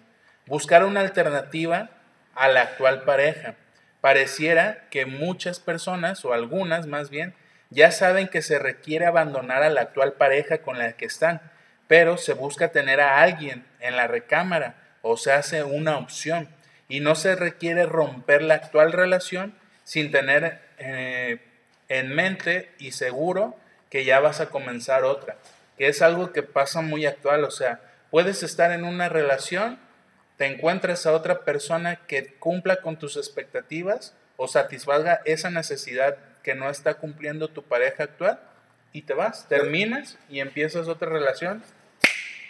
buscar una alternativa a la actual pareja. Pareciera que muchas personas, o algunas más bien, ya saben que se requiere abandonar a la actual pareja con la que están, pero se busca tener a alguien en la recámara o se hace una opción y no se requiere romper la actual relación sin tener eh, en mente y seguro que ya vas a comenzar otra, que es algo que pasa muy actual, o sea, puedes estar en una relación te encuentres a otra persona que cumpla con tus expectativas o satisfaga esa necesidad que no está cumpliendo tu pareja actual y te vas, terminas y empiezas otra relación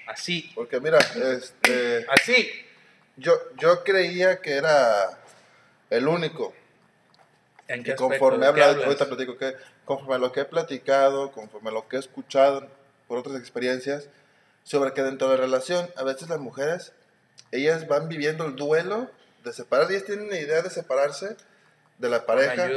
así. Porque mira, este... Así. Yo, yo creía que era el único. ¿En qué conforme habla, ahorita platico que conforme a lo que he platicado, conforme a lo que he escuchado por otras experiencias, sobre que dentro de la relación a veces las mujeres ellas van viviendo el duelo de separarse, ellas tienen la idea de separarse de la pareja.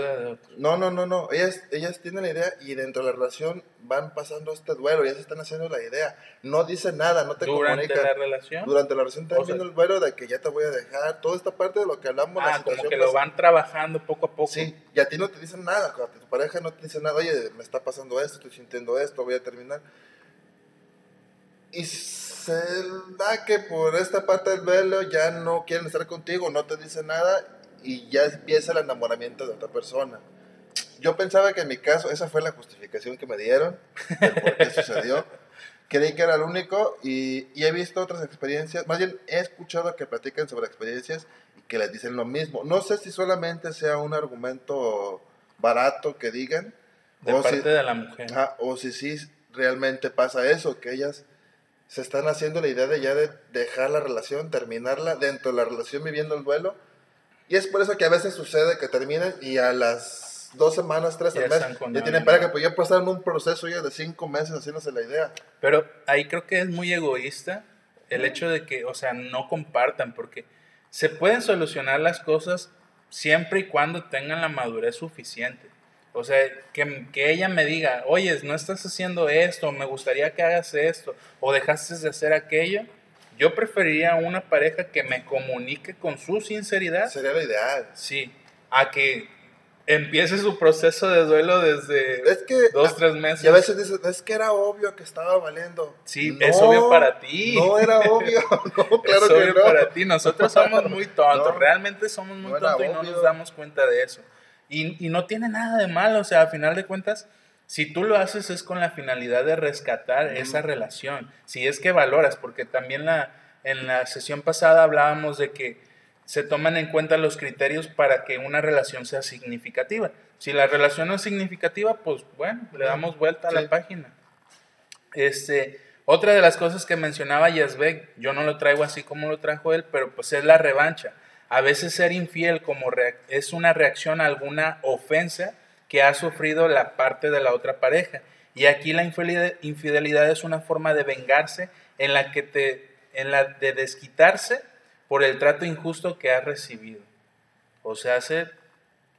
No, no, no, no, ellas, ellas tienen la idea y dentro de la relación van pasando este duelo, ellas están haciendo la idea. No dicen nada, no te ¿Durante ¿Durante la relación? Durante la relación están viendo el duelo de que ya te voy a dejar, toda esta parte de lo que hablamos. Ah, como que lo van trabajando poco a poco. Sí, y a ti no te dicen nada, tu pareja no te dice nada, oye, me está pasando esto, estoy sintiendo esto, voy a terminar. Y da que por esta parte del velo ya no quieren estar contigo, no te dicen nada y ya empieza el enamoramiento de otra persona. Yo pensaba que en mi caso, esa fue la justificación que me dieron de por qué sucedió. Creí que era el único y, y, he visto otras experiencias, más bien he escuchado que platican sobre experiencias y que les dicen lo mismo. No sé si solamente sea un argumento barato que digan. De o parte de la mujer. o si sí realmente pasa eso, que ellas se están haciendo la idea de ya de dejar la relación, terminarla, dentro de la relación viviendo el duelo. Y es por eso que a veces sucede que terminan y a las dos semanas, tres meses, ya tienen pareja, pues ya pasaron un proceso ya de cinco meses haciéndose la idea. Pero ahí creo que es muy egoísta el hecho de que, o sea, no compartan, porque se pueden solucionar las cosas siempre y cuando tengan la madurez suficiente. O sea, que, que, ella me diga, oye, no estás haciendo esto, me gustaría que hagas esto, o dejaste de hacer aquello. Yo preferiría una pareja que me comunique con su sinceridad. Sería lo ideal. Sí, a que empiece su proceso de duelo desde dos, tres meses. Y a veces dices, es que era obvio que estaba valiendo. Sí, es obvio para ti. No era obvio, no, claro es obvio para ti. Nosotros somos muy tontos, realmente somos muy tontos y no nos damos cuenta de eso. Y, y, no tiene nada de malo, o sea, a final de cuentas, si tú lo haces es con la finalidad de rescatar esa relación, si es que valoras, porque también la, en la sesión pasada hablábamos de que se toman en cuenta los criterios para que una relación sea significativa. Si la relación no es significativa, pues bueno, le damos vuelta a la página. Este, otra de las cosas que mencionaba Yazbek, yo no lo traigo así como lo trajo él, pero pues es la revancha. A veces ser infiel como es una reacción a alguna ofensa que ha sufrido la parte de la otra pareja. Y aquí la infidelidad es una forma de vengarse en la que te, en la de desquitarse por el trato injusto que has recibido. O sea, hacer,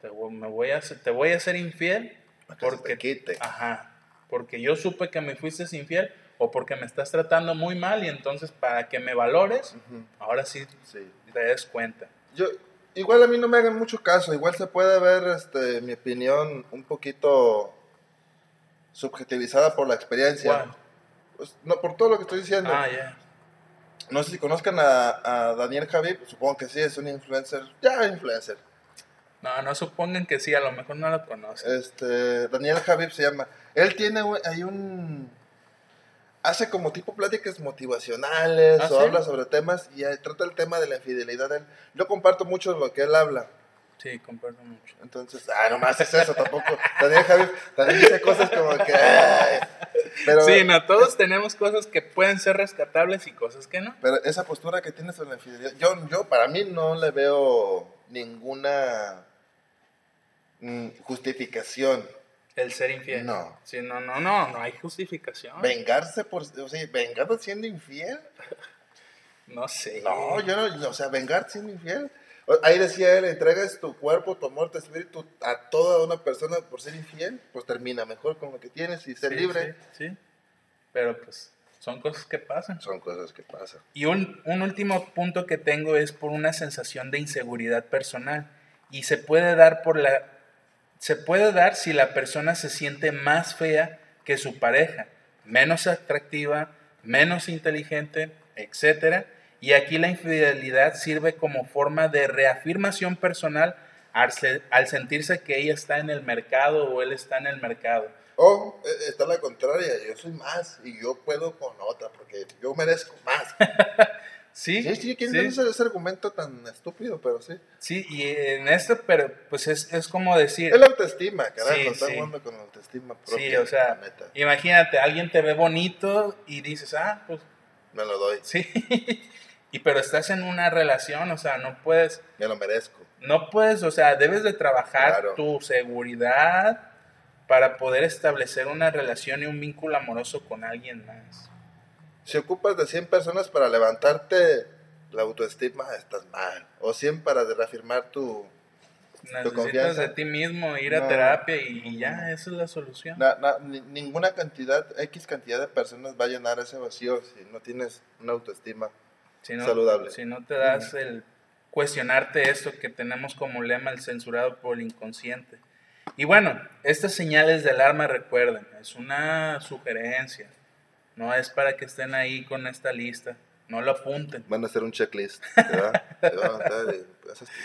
te, me voy a, te voy a ser infiel porque, ajá, porque yo supe que me fuiste infiel o porque me estás tratando muy mal y entonces para que me valores, ahora sí, te des cuenta. Yo, igual a mí no me hagan mucho caso, igual se puede ver este, mi opinión un poquito subjetivizada por la experiencia. Pues, no, por todo lo que estoy diciendo. Ah, ya. No sé si conozcan a, Daniel Javi, supongo que sí, es un influencer, ya influencer. No, no supongan que sí, a lo mejor no lo conocen. Este, Daniel Javib se llama. Él tiene, hay un hace como tipo pláticas motivacionales ¿Ah, o habla sobre temas y trata el tema de la infidelidad. Él, yo comparto mucho lo que él habla. Sí, comparto mucho. Entonces, ah, nomás es eso tampoco. Daniel Javier también dice cosas como que. pero, sí, no, todos tenemos cosas que pueden ser rescatables y cosas que no. Pero esa postura que tienes sobre la infidelidad, yo, yo para mí no le veo ninguna mm, justificación el ser infiel. No. Sí, no, no, no, no hay justificación. Vengarse por, o sea, vengarse siendo infiel. no sé. No, yo no, o sea, vengarse siendo infiel. Ahí decía él, entregas tu cuerpo, tu amor, tu espíritu a toda una persona por ser infiel, pues termina mejor con lo que tienes y ser libre. Sí, sí, pero pues son cosas que pasan. Son cosas que pasan. Y un, un último punto que tengo es por una sensación de inseguridad personal y se puede dar por la se puede dar si la persona se siente más fea que su pareja, menos atractiva, menos inteligente, etc. Y aquí la infidelidad sirve como forma de reafirmación personal al, sentirse que ella está en el mercado o él está en el mercado. O eh, está la contraria, yo soy más y yo puedo con otra porque yo merezco más. Sí, sí, sí, ¿quién ese, argumento tan estúpido? Pero sí. Sí, y en esto, pero pues es, es como decir. Es la autoestima, carajo, sí, está jugando con la autoestima propia. Sí, o sea, imagínate, alguien te ve bonito y dices, ah, pues. Me lo doy. Sí, y pero estás en una relación, o sea, no puedes. Me lo merezco. No puedes, o sea, debes de trabajar tu seguridad para poder establecer una relación y un vínculo amoroso con alguien más si ocupas de 100 personas para levantarte la autoestima, estás mal. O 100 para reafirmar tu, tu confianza. de ti mismo, ir a terapia y, ya, esa es la solución. ninguna cantidad, X cantidad de personas va a llenar ese vacío si no tienes una autoestima saludable. Si no te das el cuestionarte esto que tenemos como lema, el censurado por el inconsciente. Y bueno, estas señales de alarma, recuerden, es una sugerencia no es para que estén ahí con esta lista. No lo apunten. Van a hacer un checklist. ¿verdad?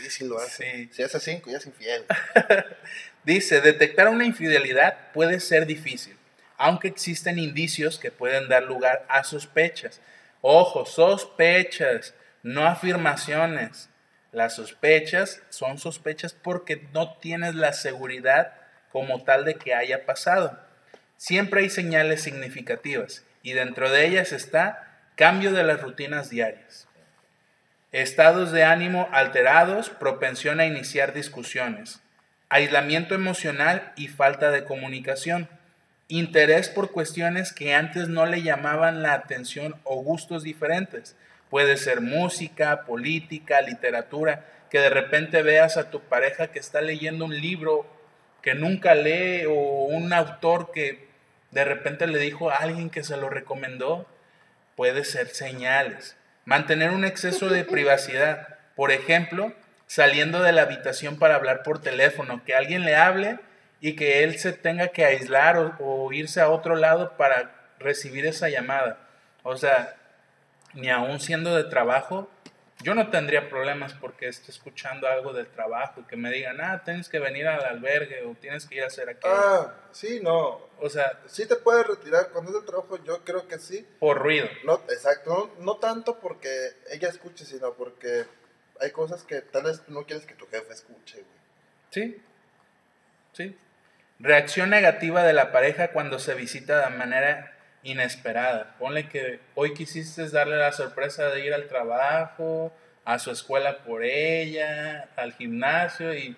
si lo hace. Si hace cinco, ya es infiel. Dice, detectar una infidelidad puede ser difícil, aunque existen indicios que pueden dar lugar a sospechas. Ojo, sospechas, no afirmaciones. Las sospechas son sospechas porque no tienes la seguridad como tal de que haya pasado. Siempre hay señales significativas y dentro de ellas está cambio de las rutinas diarias, estados de ánimo alterados, propensión a iniciar discusiones, aislamiento emocional y falta de comunicación, interés por cuestiones que antes no le llamaban la atención o gustos diferentes. Puede ser música, política, literatura, que de repente veas a tu pareja que está leyendo un libro que nunca lee o un autor que de repente le dijo a alguien que se lo recomendó, puede ser señales. Mantener un exceso de privacidad, por ejemplo, saliendo de la habitación para hablar por teléfono, que alguien le hable y que él se tenga que aislar o, irse a otro lado para recibir esa llamada. O sea, ni aún siendo de trabajo, yo no tendría problemas porque esté escuchando algo del trabajo y que me digan, ah, tienes que venir al albergue o tienes que ir a hacer aquello. Ah, sí, no. O sea, sí te puedes retirar cuando es del trabajo, yo creo que sí. Por ruido. No, exacto, no, tanto porque ella escuche, sino porque hay cosas que tal vez no quieres que tu jefe escuche, güey. Sí, sí. Reacción negativa de la pareja cuando se visita de manera inesperada. Ponle que hoy quisiste darle la sorpresa de ir al trabajo, a su escuela por ella, al gimnasio y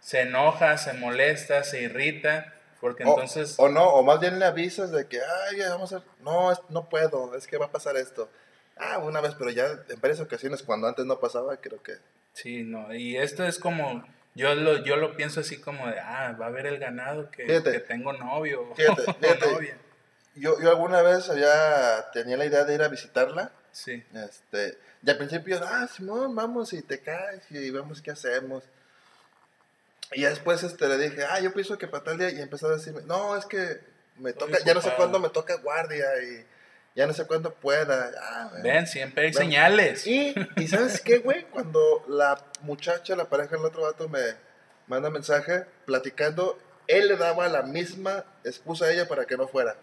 se enoja, se molesta, se irrita, porque entonces... O no, o más bien le avisas de que, ay, vamos a... No, no puedo, es que va a pasar esto. Ah, una vez, pero ya en varias ocasiones cuando antes no pasaba, creo que... Sí, no, y esto es como, yo lo, yo lo pienso así como de, ah, va a haber el ganado que, que tengo novio fíjate, fíjate, novia. Yo, yo alguna vez ya tenía la idea de ir a visitarla. Sí. Este, y al principio, ah, Simón, vamos y te caes y vemos qué hacemos. Y después este, le dije, ah, yo pienso que para tal día, y empezó a decirme, no, es que me toca, ya no sé cuándo me toca guardia y ya no sé cuándo pueda. Ah, Ven, siempre hay señales. Y, y ¿sabes qué, güey? Cuando la muchacha, la pareja del otro vato me manda mensaje platicando, él le daba la misma excusa a ella para que no fuera.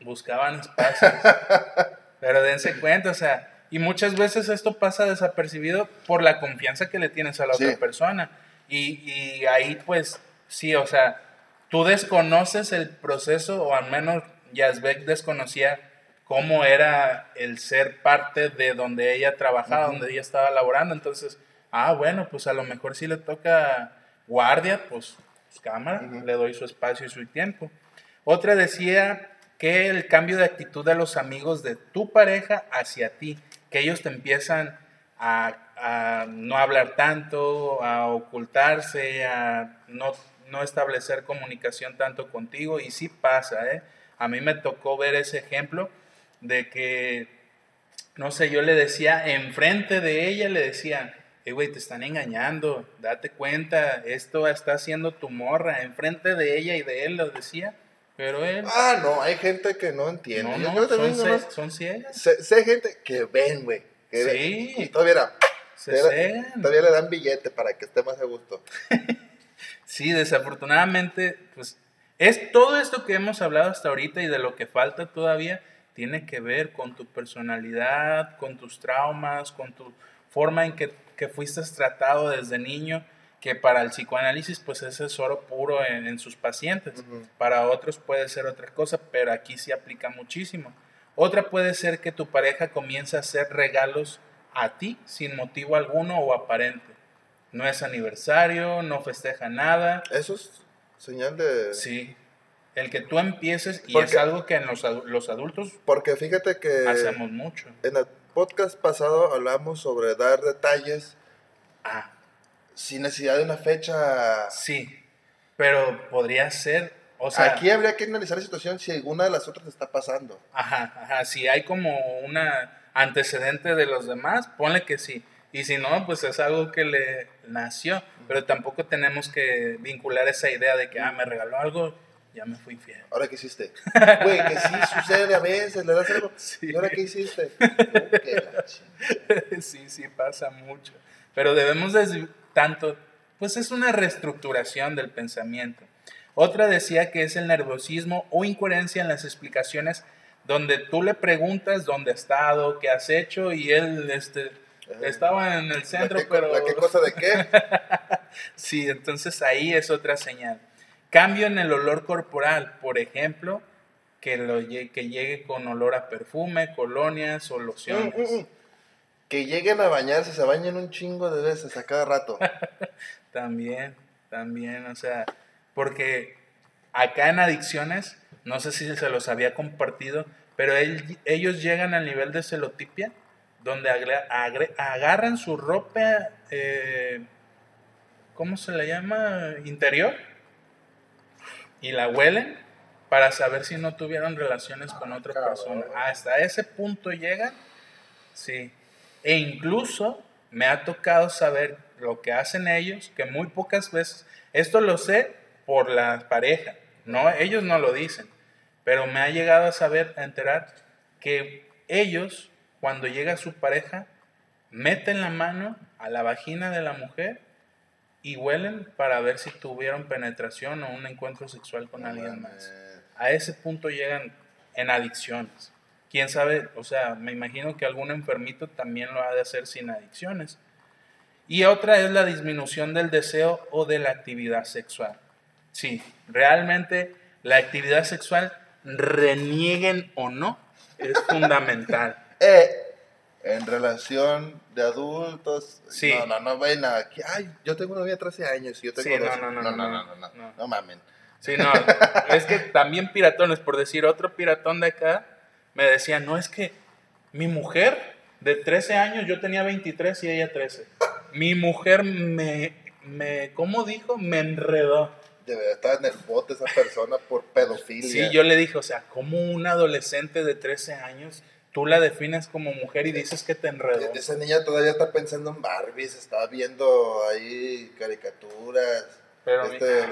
Buscaban espacios. Pero dense cuenta, o sea, y muchas veces esto pasa desapercibido por la confianza que le tienes a la otra persona. Y, y, ahí pues sí, o sea, tú desconoces el proceso, o al menos Yazbek desconocía cómo era el ser parte de donde ella trabajaba, donde ella estaba laborando. Entonces, ah, bueno, pues a lo mejor si le toca guardia, pues, pues cámara, le doy su espacio y su tiempo. Otra decía que el cambio de actitud de los amigos de tu pareja hacia ti, que ellos te empiezan a, no hablar tanto, a ocultarse, a no, no, establecer comunicación tanto contigo, y sí pasa, ¿eh? A mí me tocó ver ese ejemplo de que, no sé, yo le decía, enfrente de ella le decía, eh, güey, te están engañando, date cuenta, esto está haciendo tu morra, enfrente de ella y de él lo decía pero él. Ah, no, hay gente que no entiende. No, no, son, son ciegas. Sé, gente que ven, güey. Sí. Y todavía, era, todavía le dan billete para que esté más a gusto. sí, desafortunadamente, pues es todo esto que hemos hablado hasta ahorita y de lo que falta todavía tiene que ver con tu personalidad, con tus traumas, con tu forma en que, que fuiste tratado desde niño que para el psicoanálisis pues es oro puro en, sus pacientes. Para otros puede ser otra cosa, pero aquí sí aplica muchísimo. Otra puede ser que tu pareja comience a hacer regalos a ti sin motivo alguno o aparente. No es aniversario, no festeja nada. Eso es señal de... Sí. El que tú empieces y es algo que en los, los adultos... Porque fíjate que... Hacemos mucho. En el podcast pasado hablamos sobre dar detalles. Ah sin necesidad de una fecha. Sí, pero podría ser. O sea, Aquí habría que analizar la situación si alguna de las otras está pasando. Ajá, ajá. Si hay como una antecedente de los demás, ponle que sí. Y si no, pues es algo que le nació. Pero tampoco tenemos que vincular esa idea de que, ah, me regaló algo, ya me fui infiel. ¿Ahora qué hiciste? Güey, que sí sucede a veces, le das algo. ¿Y ahora qué hiciste? sí, sí, pasa mucho. Pero debemos de tanto, pues es una reestructuración del pensamiento. Otra decía que es el nerviosismo o incoherencia en las explicaciones donde tú le preguntas dónde ha estado, qué has hecho y él este, estaba en el centro, pero... qué cosa de qué? sí, entonces ahí es otra señal. Cambio en el olor corporal, por ejemplo, que, lo, que llegue con olor a perfume, colonias o lociones. Mm, mm, mm que lleguen a bañarse, se bañen un chingo de veces a cada rato. también, también, o sea, porque acá en adicciones, no sé si se los había compartido, pero ellos llegan al nivel de celotipia, donde agarran su ropa, eh, ¿cómo se le llama? Interior, y la huelen para saber si no tuvieron relaciones con otra persona. Hasta ese punto llegan, sí. E incluso me ha tocado saber lo que hacen ellos, que muy pocas veces, esto lo sé por la pareja, no, ellos no lo dicen, pero me ha llegado a saber, a enterar, que ellos, cuando llega su pareja, meten la mano a la vagina de la mujer y huelen para ver si tuvieron penetración o un encuentro sexual con alguien más. A ese punto llegan en adicciones quién sabe, o sea, me imagino que algún enfermito también lo ha de hacer sin adicciones. Y otra es la disminución del deseo o de la actividad sexual. Sí, realmente la actividad sexual renieguen o no, es fundamental. Eh, en relación de adultos, sí. no, no, no ven aquí, ay, yo tengo una novia de 13 años y yo tengo sí, no, no, no, no, no, no, no, no, no, mamen. Sí, no, es que también piratones, por decir otro piratón de acá, me decía, no, es que mi mujer de 13 años, yo tenía 23 y ella 13. Mi mujer me, me ¿cómo dijo? Me enredó. Debe estar en el bote esa persona por pedofilia. Sí, yo le dije, o sea, como un adolescente de 13 años tú la defines como mujer y dices que te enredó. Esa niña todavía está pensando en Barbies, está viendo ahí caricaturas. Pero, este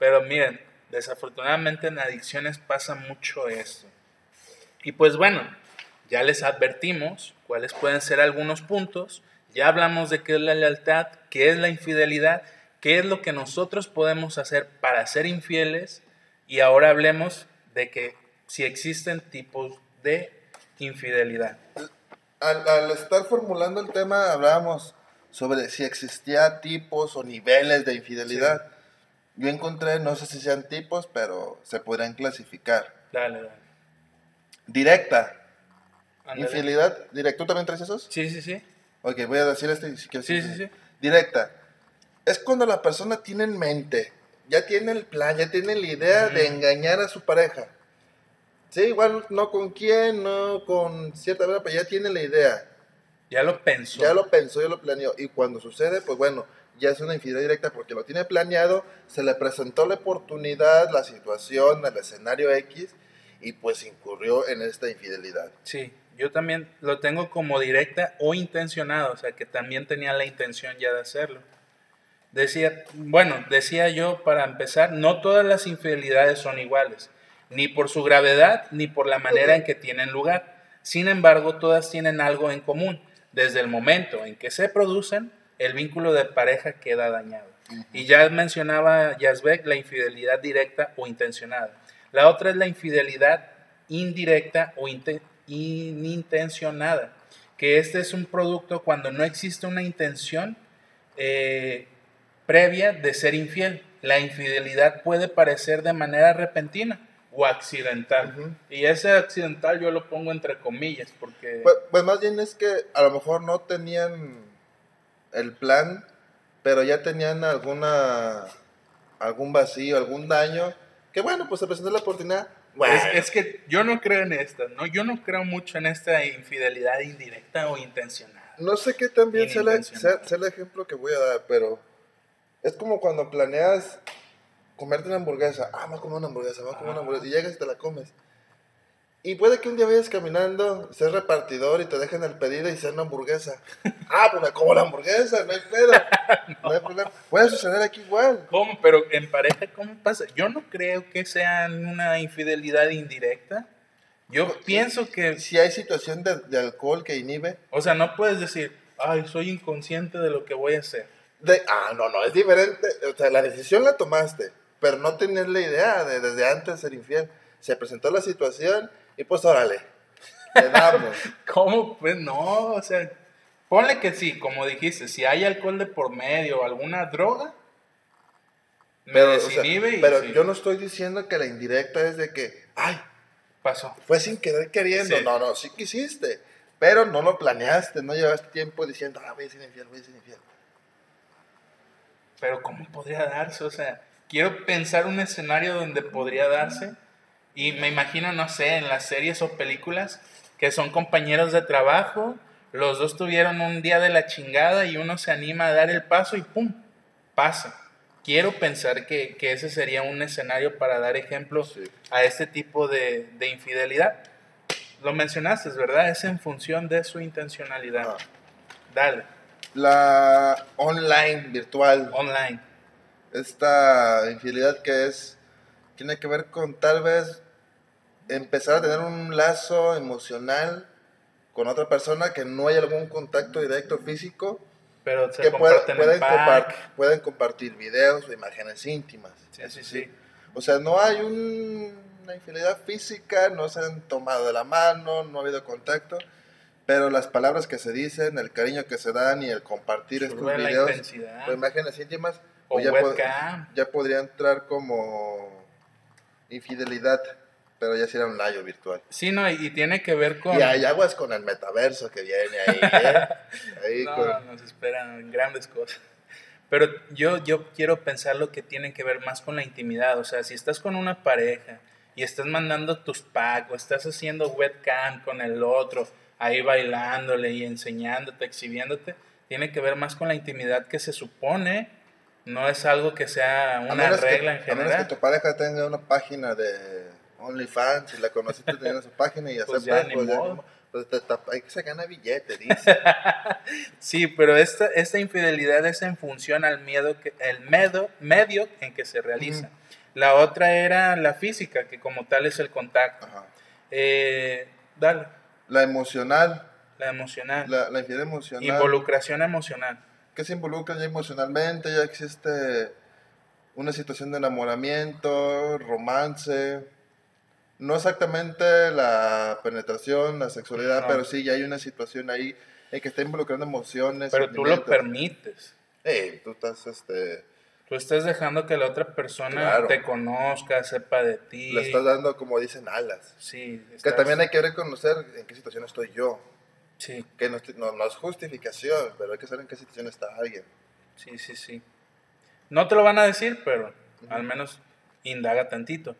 pero miren, desafortunadamente en adicciones pasa mucho esto. Y pues bueno, ya les advertimos cuáles pueden ser algunos puntos. Ya hablamos de qué es la lealtad, qué es la infidelidad, qué es lo que nosotros podemos hacer para ser infieles. Y ahora hablemos de que si existen tipos de infidelidad. Al, estar formulando el tema, hablábamos sobre si existía tipos o niveles de infidelidad. Yo encontré, no sé si sean tipos, pero se podrían clasificar. Dale, dale. Directa. Infidelidad, directa. ¿Tú también traes esos? Sí, sí, sí. Ok, voy a decir este si quieres. Sí, sí, sí. Directa. Es cuando la persona tiene en mente, ya tiene el plan, ya tiene la idea de engañar a su pareja. Sí, igual no con quién, no con cierta verdad, pero ya tiene la idea. Ya lo pensó. Ya lo pensó, ya lo planeó. Y cuando sucede, pues bueno, ya es una infidelidad directa porque lo tiene planeado, se le presentó la oportunidad, la situación, el escenario X, y pues incurrió en esta infidelidad. Sí, yo también lo tengo como directa o intencionado, o sea que también tenía la intención ya de hacerlo. Decía, bueno, decía yo para empezar, no todas las infidelidades son iguales ni por su gravedad ni por la manera en que tienen lugar. Sin embargo, todas tienen algo en común. Desde el momento en que se producen, el vínculo de pareja queda dañado. Y ya mencionaba Yazbek la infidelidad directa o intencionada. La otra es la infidelidad indirecta o inintencionada, que este es un producto cuando no existe una intención eh, previa de ser infiel. La infidelidad puede parecer de manera repentina, o accidental. Y ese accidental yo lo pongo entre comillas porque... Pues, pues, más bien es que a lo mejor no tenían el plan, pero ya tenían alguna algún vacío, algún daño, que bueno, pues se presentó la oportunidad. Es, que yo no creo en esta, ¿no? Yo no creo mucho en esta infidelidad indirecta o intencional. No sé qué también sea, sea, sea el ejemplo que voy a dar, pero es como cuando planeas comerte una hamburguesa. Ah, vamos a comer una hamburguesa, vamos a comer una hamburguesa. Y llegas y te la comes. Y puede que un día vayas caminando, seas repartidor y te dejen el pedido y sea una hamburguesa. ah, pues me como la hamburguesa, no hay pedo. No hay problema. Puede suceder aquí igual. ¿Cómo? Pero en pareja, ¿cómo pasa? Yo no creo que sea una infidelidad indirecta. Yo pienso que... Si hay situación de, de, alcohol que inhibe. O sea, no puedes decir, ay, soy inconsciente de lo que voy a hacer. De, ah, no, no, es diferente. O sea, la decisión la tomaste pero no tenías la idea de desde antes ser infiel. Se presentó la situación y pues órale, le damos. ¿Cómo? Pues no, o sea, ponle que sí, como dijiste, si hay alcohol de por medio o alguna droga, me pero, desinhibe Pero yo no estoy diciendo que la indirecta es de que, ay, pasó. Fue sin querer queriendo. No, no, sí quisiste, pero no lo planeaste, no llevaste tiempo diciendo, ah, voy a ser infiel, voy a ser infiel. Pero ¿cómo podría darse? O sea, quiero pensar un escenario donde podría darse y me imagino, no sé, en las series o películas que son compañeros de trabajo, los dos tuvieron un día de la chingada y uno se anima a dar el paso y ¡pum! pasa. Quiero pensar que, ese sería un escenario para dar ejemplos a este tipo de, infidelidad. Lo mencionaste, ¿verdad? Es en función de su intencionalidad. Ah. Dale. La online, virtual. Online esta infidelidad que es, tiene que ver con tal vez empezar a tener un lazo emocional con otra persona que no hay algún contacto directo físico, pero que pueden, compartir, pueden compartir videos o imágenes íntimas. Sí, sí, sí. O sea, no hay una infidelidad física, no se han tomado de la mano, no ha habido contacto, pero las palabras que se dicen, el cariño que se dan y el compartir estos videos o imágenes íntimas o, ya, ya podría entrar como infidelidad pero ya será un layo virtual. Sí, no, y, tiene que ver con... Y hay aguas con el metaverso que viene ahí, ¿eh? ahí no, nos esperan grandes cosas. Pero yo, yo quiero pensar lo que tiene que ver más con la intimidad. O sea, si estás con una pareja y estás mandando tus packs o estás haciendo webcam con el otro, ahí bailándole y enseñándote, exhibiéndote, tiene que ver más con la intimidad que se supone. No es algo que sea una regla en general. A menos que tu pareja tenga una página de OnlyFans y la conociste teniendo su página y pues aceptas, pues, pues hay que se gana billete, dice. sí, pero esta, esta infidelidad es en función al miedo que, el medio, medio en que se realiza. La otra era la física, que como tal es el contacto. Eh, dale. La emocional. La emocional. La, la infidelidad emocional. Involucración emocional. Que se involucra ya emocionalmente, ya existe una situación de enamoramiento, romance no exactamente la penetración, la sexualidad, pero sí ya hay una situación ahí en que está involucrando emociones. Pero tú lo permites. Eh, tú estás, este... Tú estás dejando que la otra persona te conozca, sepa de ti. Le estás dando, como dicen, alas. Sí. Que también hay que reconocer en qué situación estoy yo. Sí. Que no, no, es justificación, pero hay que saber en qué situación está alguien. Sí, sí, sí. No te lo van a decir, pero al menos indaga tantito.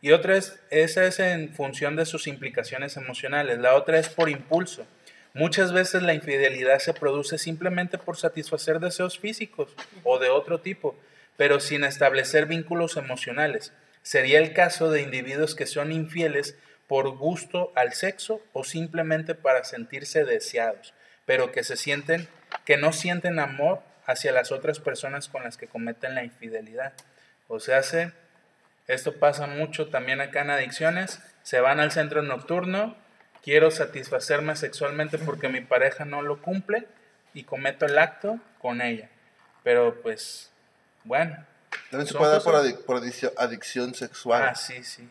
Y otra es, esa es en función de sus implicaciones emocionales. La otra es por impulso. Muchas veces la infidelidad se produce simplemente por satisfacer deseos físicos o de otro tipo, pero sin establecer vínculos emocionales. Sería el caso de individuos que son infieles por gusto al sexo o simplemente para sentirse deseados, pero que se sienten que no sienten amor hacia las otras personas con las que cometen la infidelidad. O sea, se esto pasa mucho también acá en adicciones. Se van al centro nocturno, quiero satisfacerme sexualmente porque mi pareja no lo cumple y cometo el acto con ella. Pero pues, bueno. También se puede dar por, adicción sexual. Ah, sí, sí.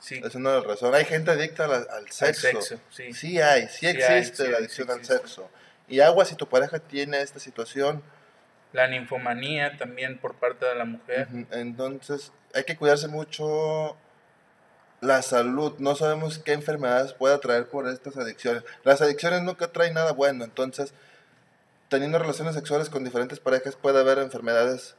Sí. Es una razón. Hay gente adicta al, sexo. sí. sí. hay, sí, existe la adicción al sexo. Y agua, si tu pareja tiene esta situación. La ninfomanía también por parte de la mujer. Entonces, hay que cuidarse mucho la salud. No sabemos qué enfermedades pueda traer por estas adicciones. Las adicciones nunca traen nada bueno, entonces teniendo relaciones sexuales con diferentes parejas puede haber enfermedades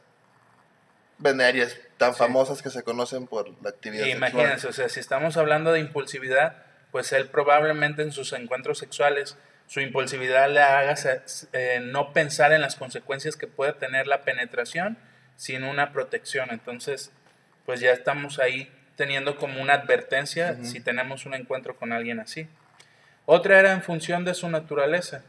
venéreas tan famosas que se conocen por la actividad Imagínense, o sea, si estamos hablando de impulsividad, pues él probablemente en sus encuentros sexuales su impulsividad le haga eh, no pensar en las consecuencias que puede tener la penetración sin una protección. Entonces, pues ya estamos ahí teniendo como una advertencia si tenemos un encuentro con alguien así. Otra era en función de su naturaleza.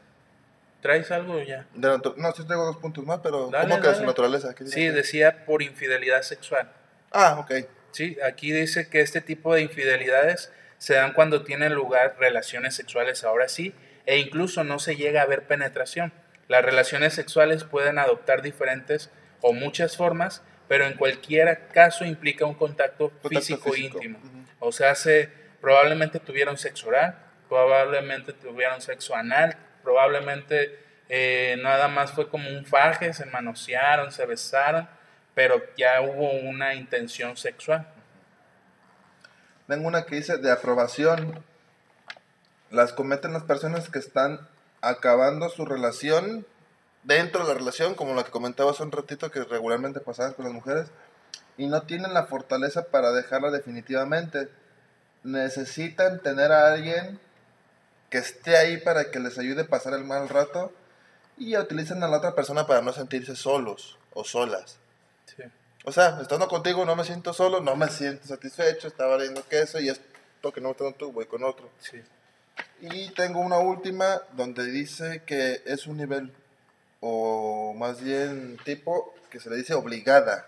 ¿Traes algo ya? no, sí tengo dos puntos más, pero ¿cómo que de su naturaleza? Sí, decía por infidelidad sexual. Ah, ok. Sí, aquí dice que este tipo de infidelidades se dan cuando tienen lugar relaciones sexuales ahora sí, e incluso no se llega a ver penetración. Las relaciones sexuales pueden adoptar diferentes o muchas formas, pero en cualquier caso implica un contacto, físico, íntimo. O sea, se, probablemente tuvieron sexo oral, probablemente tuvieron sexo anal, probablemente eh, nada más fue como un faje, se manosearon, se besaron, pero ya hubo una intención sexual. Tengo una que dice de aprobación. Las cometen las personas que están acabando su relación dentro de la relación, como lo que comentaba hace un ratito que regularmente pasaban con las mujeres, y no tienen la fortaleza para dejarla definitivamente. Necesitan tener a alguien que esté ahí para que les ayude a pasar el mal rato y utilizan a la otra persona para no sentirse solos o solas. O sea, estando contigo no me siento solo, no me siento satisfecho, estaba leyendo queso y esto que no me tú, voy con otro. Y tengo una última donde dice que es un nivel o más bien tipo que se le dice obligada.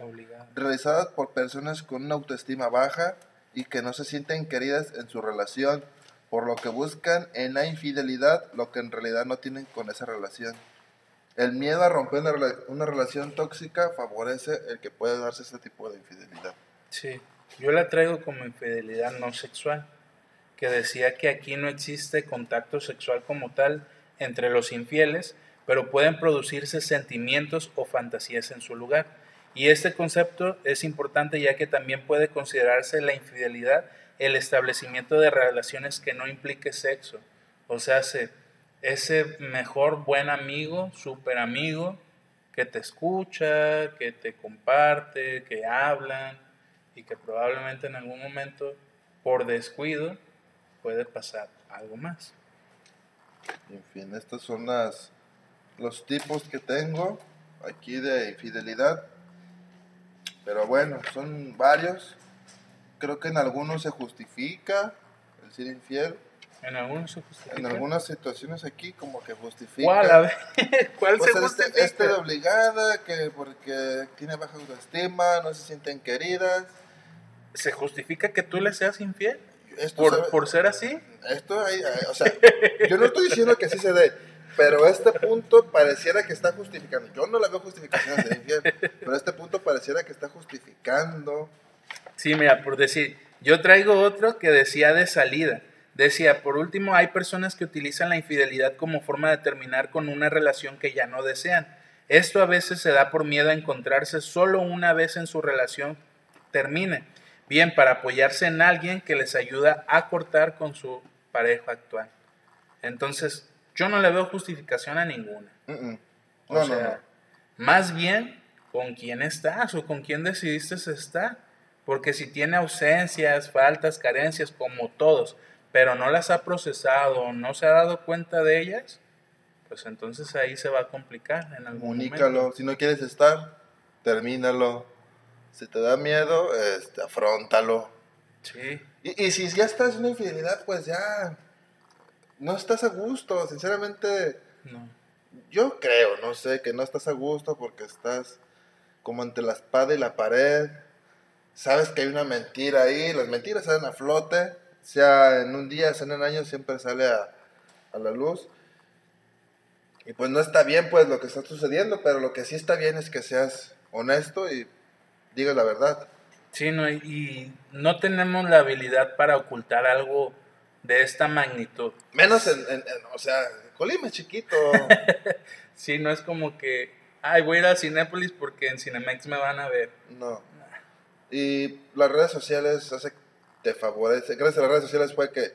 Obligada. Realizadas por personas con una autoestima baja y que no se sienten queridas en su relación, por lo que buscan en la infidelidad lo que en realidad no tienen con esa relación. El miedo a romper una, relación tóxica favorece el que puede darse este tipo de infidelidad. Sí, yo la traigo como infidelidad no sexual, que decía que aquí no existe contacto sexual como tal entre los infieles, pero pueden producirse sentimientos o fantasías en su lugar. Y este concepto es importante ya que también puede considerarse la infidelidad el establecimiento de relaciones que no implique sexo. O sea, ese mejor buen amigo, super amigo, que te escucha, que te comparte, que hablan y que probablemente en algún momento, por descuido, puede pasar algo más. En fin, estos son las, los tipos que tengo aquí de infidelidad. Pero bueno, son varios. Creo que en algunos se justifica el ser infiel. En algunos se justifica. En algunas situaciones aquí como que justifica. ¿Cuál? A ver, ¿cuál se este, justifica? Este, de obligada, que porque tiene baja autoestima, no se sienten queridas. ¿Se justifica que tú le seas infiel? ¿Por, ¿Por, ser así? Esto, hay, o sea, yo no estoy diciendo que así se dé, pero este punto pareciera que está justificando. Yo no le veo justificación a ser infiel, pero este punto pareciera que está justificando. Sí, mira, por decir, yo traigo otro que decía de salida. Decía, por último, hay personas que utilizan la infidelidad como forma de terminar con una relación que ya no desean. Esto a veces se da por miedo a encontrarse solo una vez en su relación termine. Bien, para apoyarse en alguien que les ayuda a cortar con su pareja actual. Entonces, yo no le veo justificación a ninguna. o sea, más bien con quién estás o con quién decidiste estar. Porque si tiene ausencias, faltas, carencias, como todos, pero no las ha procesado, no se ha dado cuenta de ellas, pues entonces ahí se va a complicar en algún Comunícalo. Si no quieres estar, termínalo. Si te da miedo, este, afrontalo. Sí. Y, y si ya estás en una infidelidad, pues ya no estás a gusto, sinceramente. No. Yo creo, no sé, que no estás a gusto porque estás como entre la espada y la pared. Sabes que hay una mentira ahí, las mentiras salen a flote sea en un día, sea en un año, siempre sale a, la luz. Y pues no está bien pues lo que está sucediendo, pero lo que sí está bien es que seas honesto y digas la verdad. Sí, no, y, no tenemos la habilidad para ocultar algo de esta magnitud. Menos en, o sea, Colima es chiquito. sí, no es como que, ay, voy a ir a Cinépolis porque en Cinemex me van a ver. No. Y las redes sociales hace te favorece. Gracias a las redes sociales fue que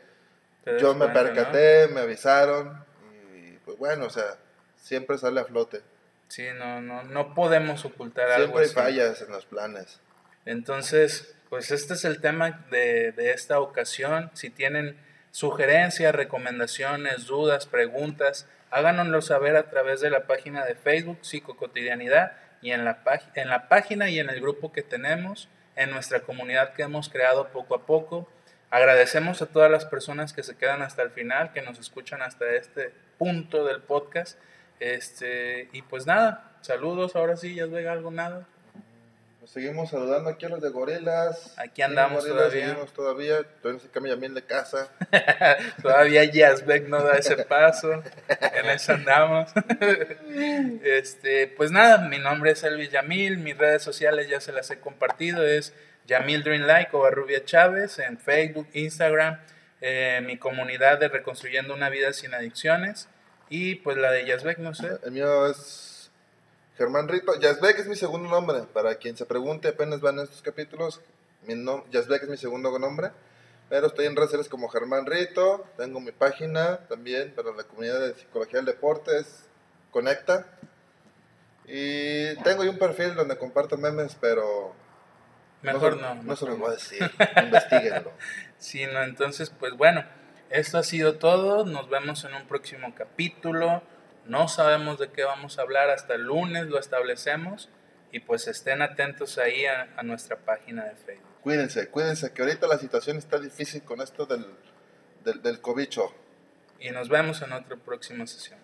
yo me percaté, me avisaron y pues bueno, o sea, siempre sale a flote. Sí, no, no, no podemos ocultar algo. Siempre fallas en los planes. Entonces, pues este es el tema de, de esta ocasión. Si tienen sugerencias, recomendaciones, dudas, preguntas, háganoslo saber a través de la página de Facebook Psicocotidianidad y en la, en la página y en el grupo que tenemos en nuestra comunidad que hemos creado poco a poco. Agradecemos a todas las personas que se quedan hasta el final, que nos escuchan hasta este punto del podcast. Este, y pues nada, saludos, ahora sí, ya vega algo nada. Seguimos saludando aquí a los de Gorilas. Aquí andamos todavía. Seguimos todavía, todavía se cambia bien de casa. todavía Yazbek no da ese paso, en eso andamos. este, pues nada, mi nombre es Elvis Yamil, mis redes sociales ya se las he compartido, es Yamil Dreamlike o Rubia Chávez en Facebook, Instagram, eh, mi comunidad de Reconstruyendo una Vida Sin Adicciones y pues la de Yazbek, no sé. El mío es Germán Rito, Yazbek es mi segundo nombre. Para quien se pregunte, apenas van estos capítulos. Mi no, Yazbek es mi segundo nombre. Pero estoy en redes sociales como Germán Rito. Tengo mi página también para la comunidad de psicología del deporte. Es Conecta. Y tengo un perfil donde comparto memes, pero. Mejor no. No, se lo voy a decir. Investíguenlo. sí, no, entonces, pues bueno. Esto ha sido todo. Nos vemos en un próximo capítulo. No sabemos de qué vamos a hablar hasta el lunes, lo establecemos y pues estén atentos ahí a, nuestra página de Facebook. Cuídense, cuídense, que ahorita la situación está difícil con esto del, del, del cobicho. Y nos vemos en otra próxima sesión.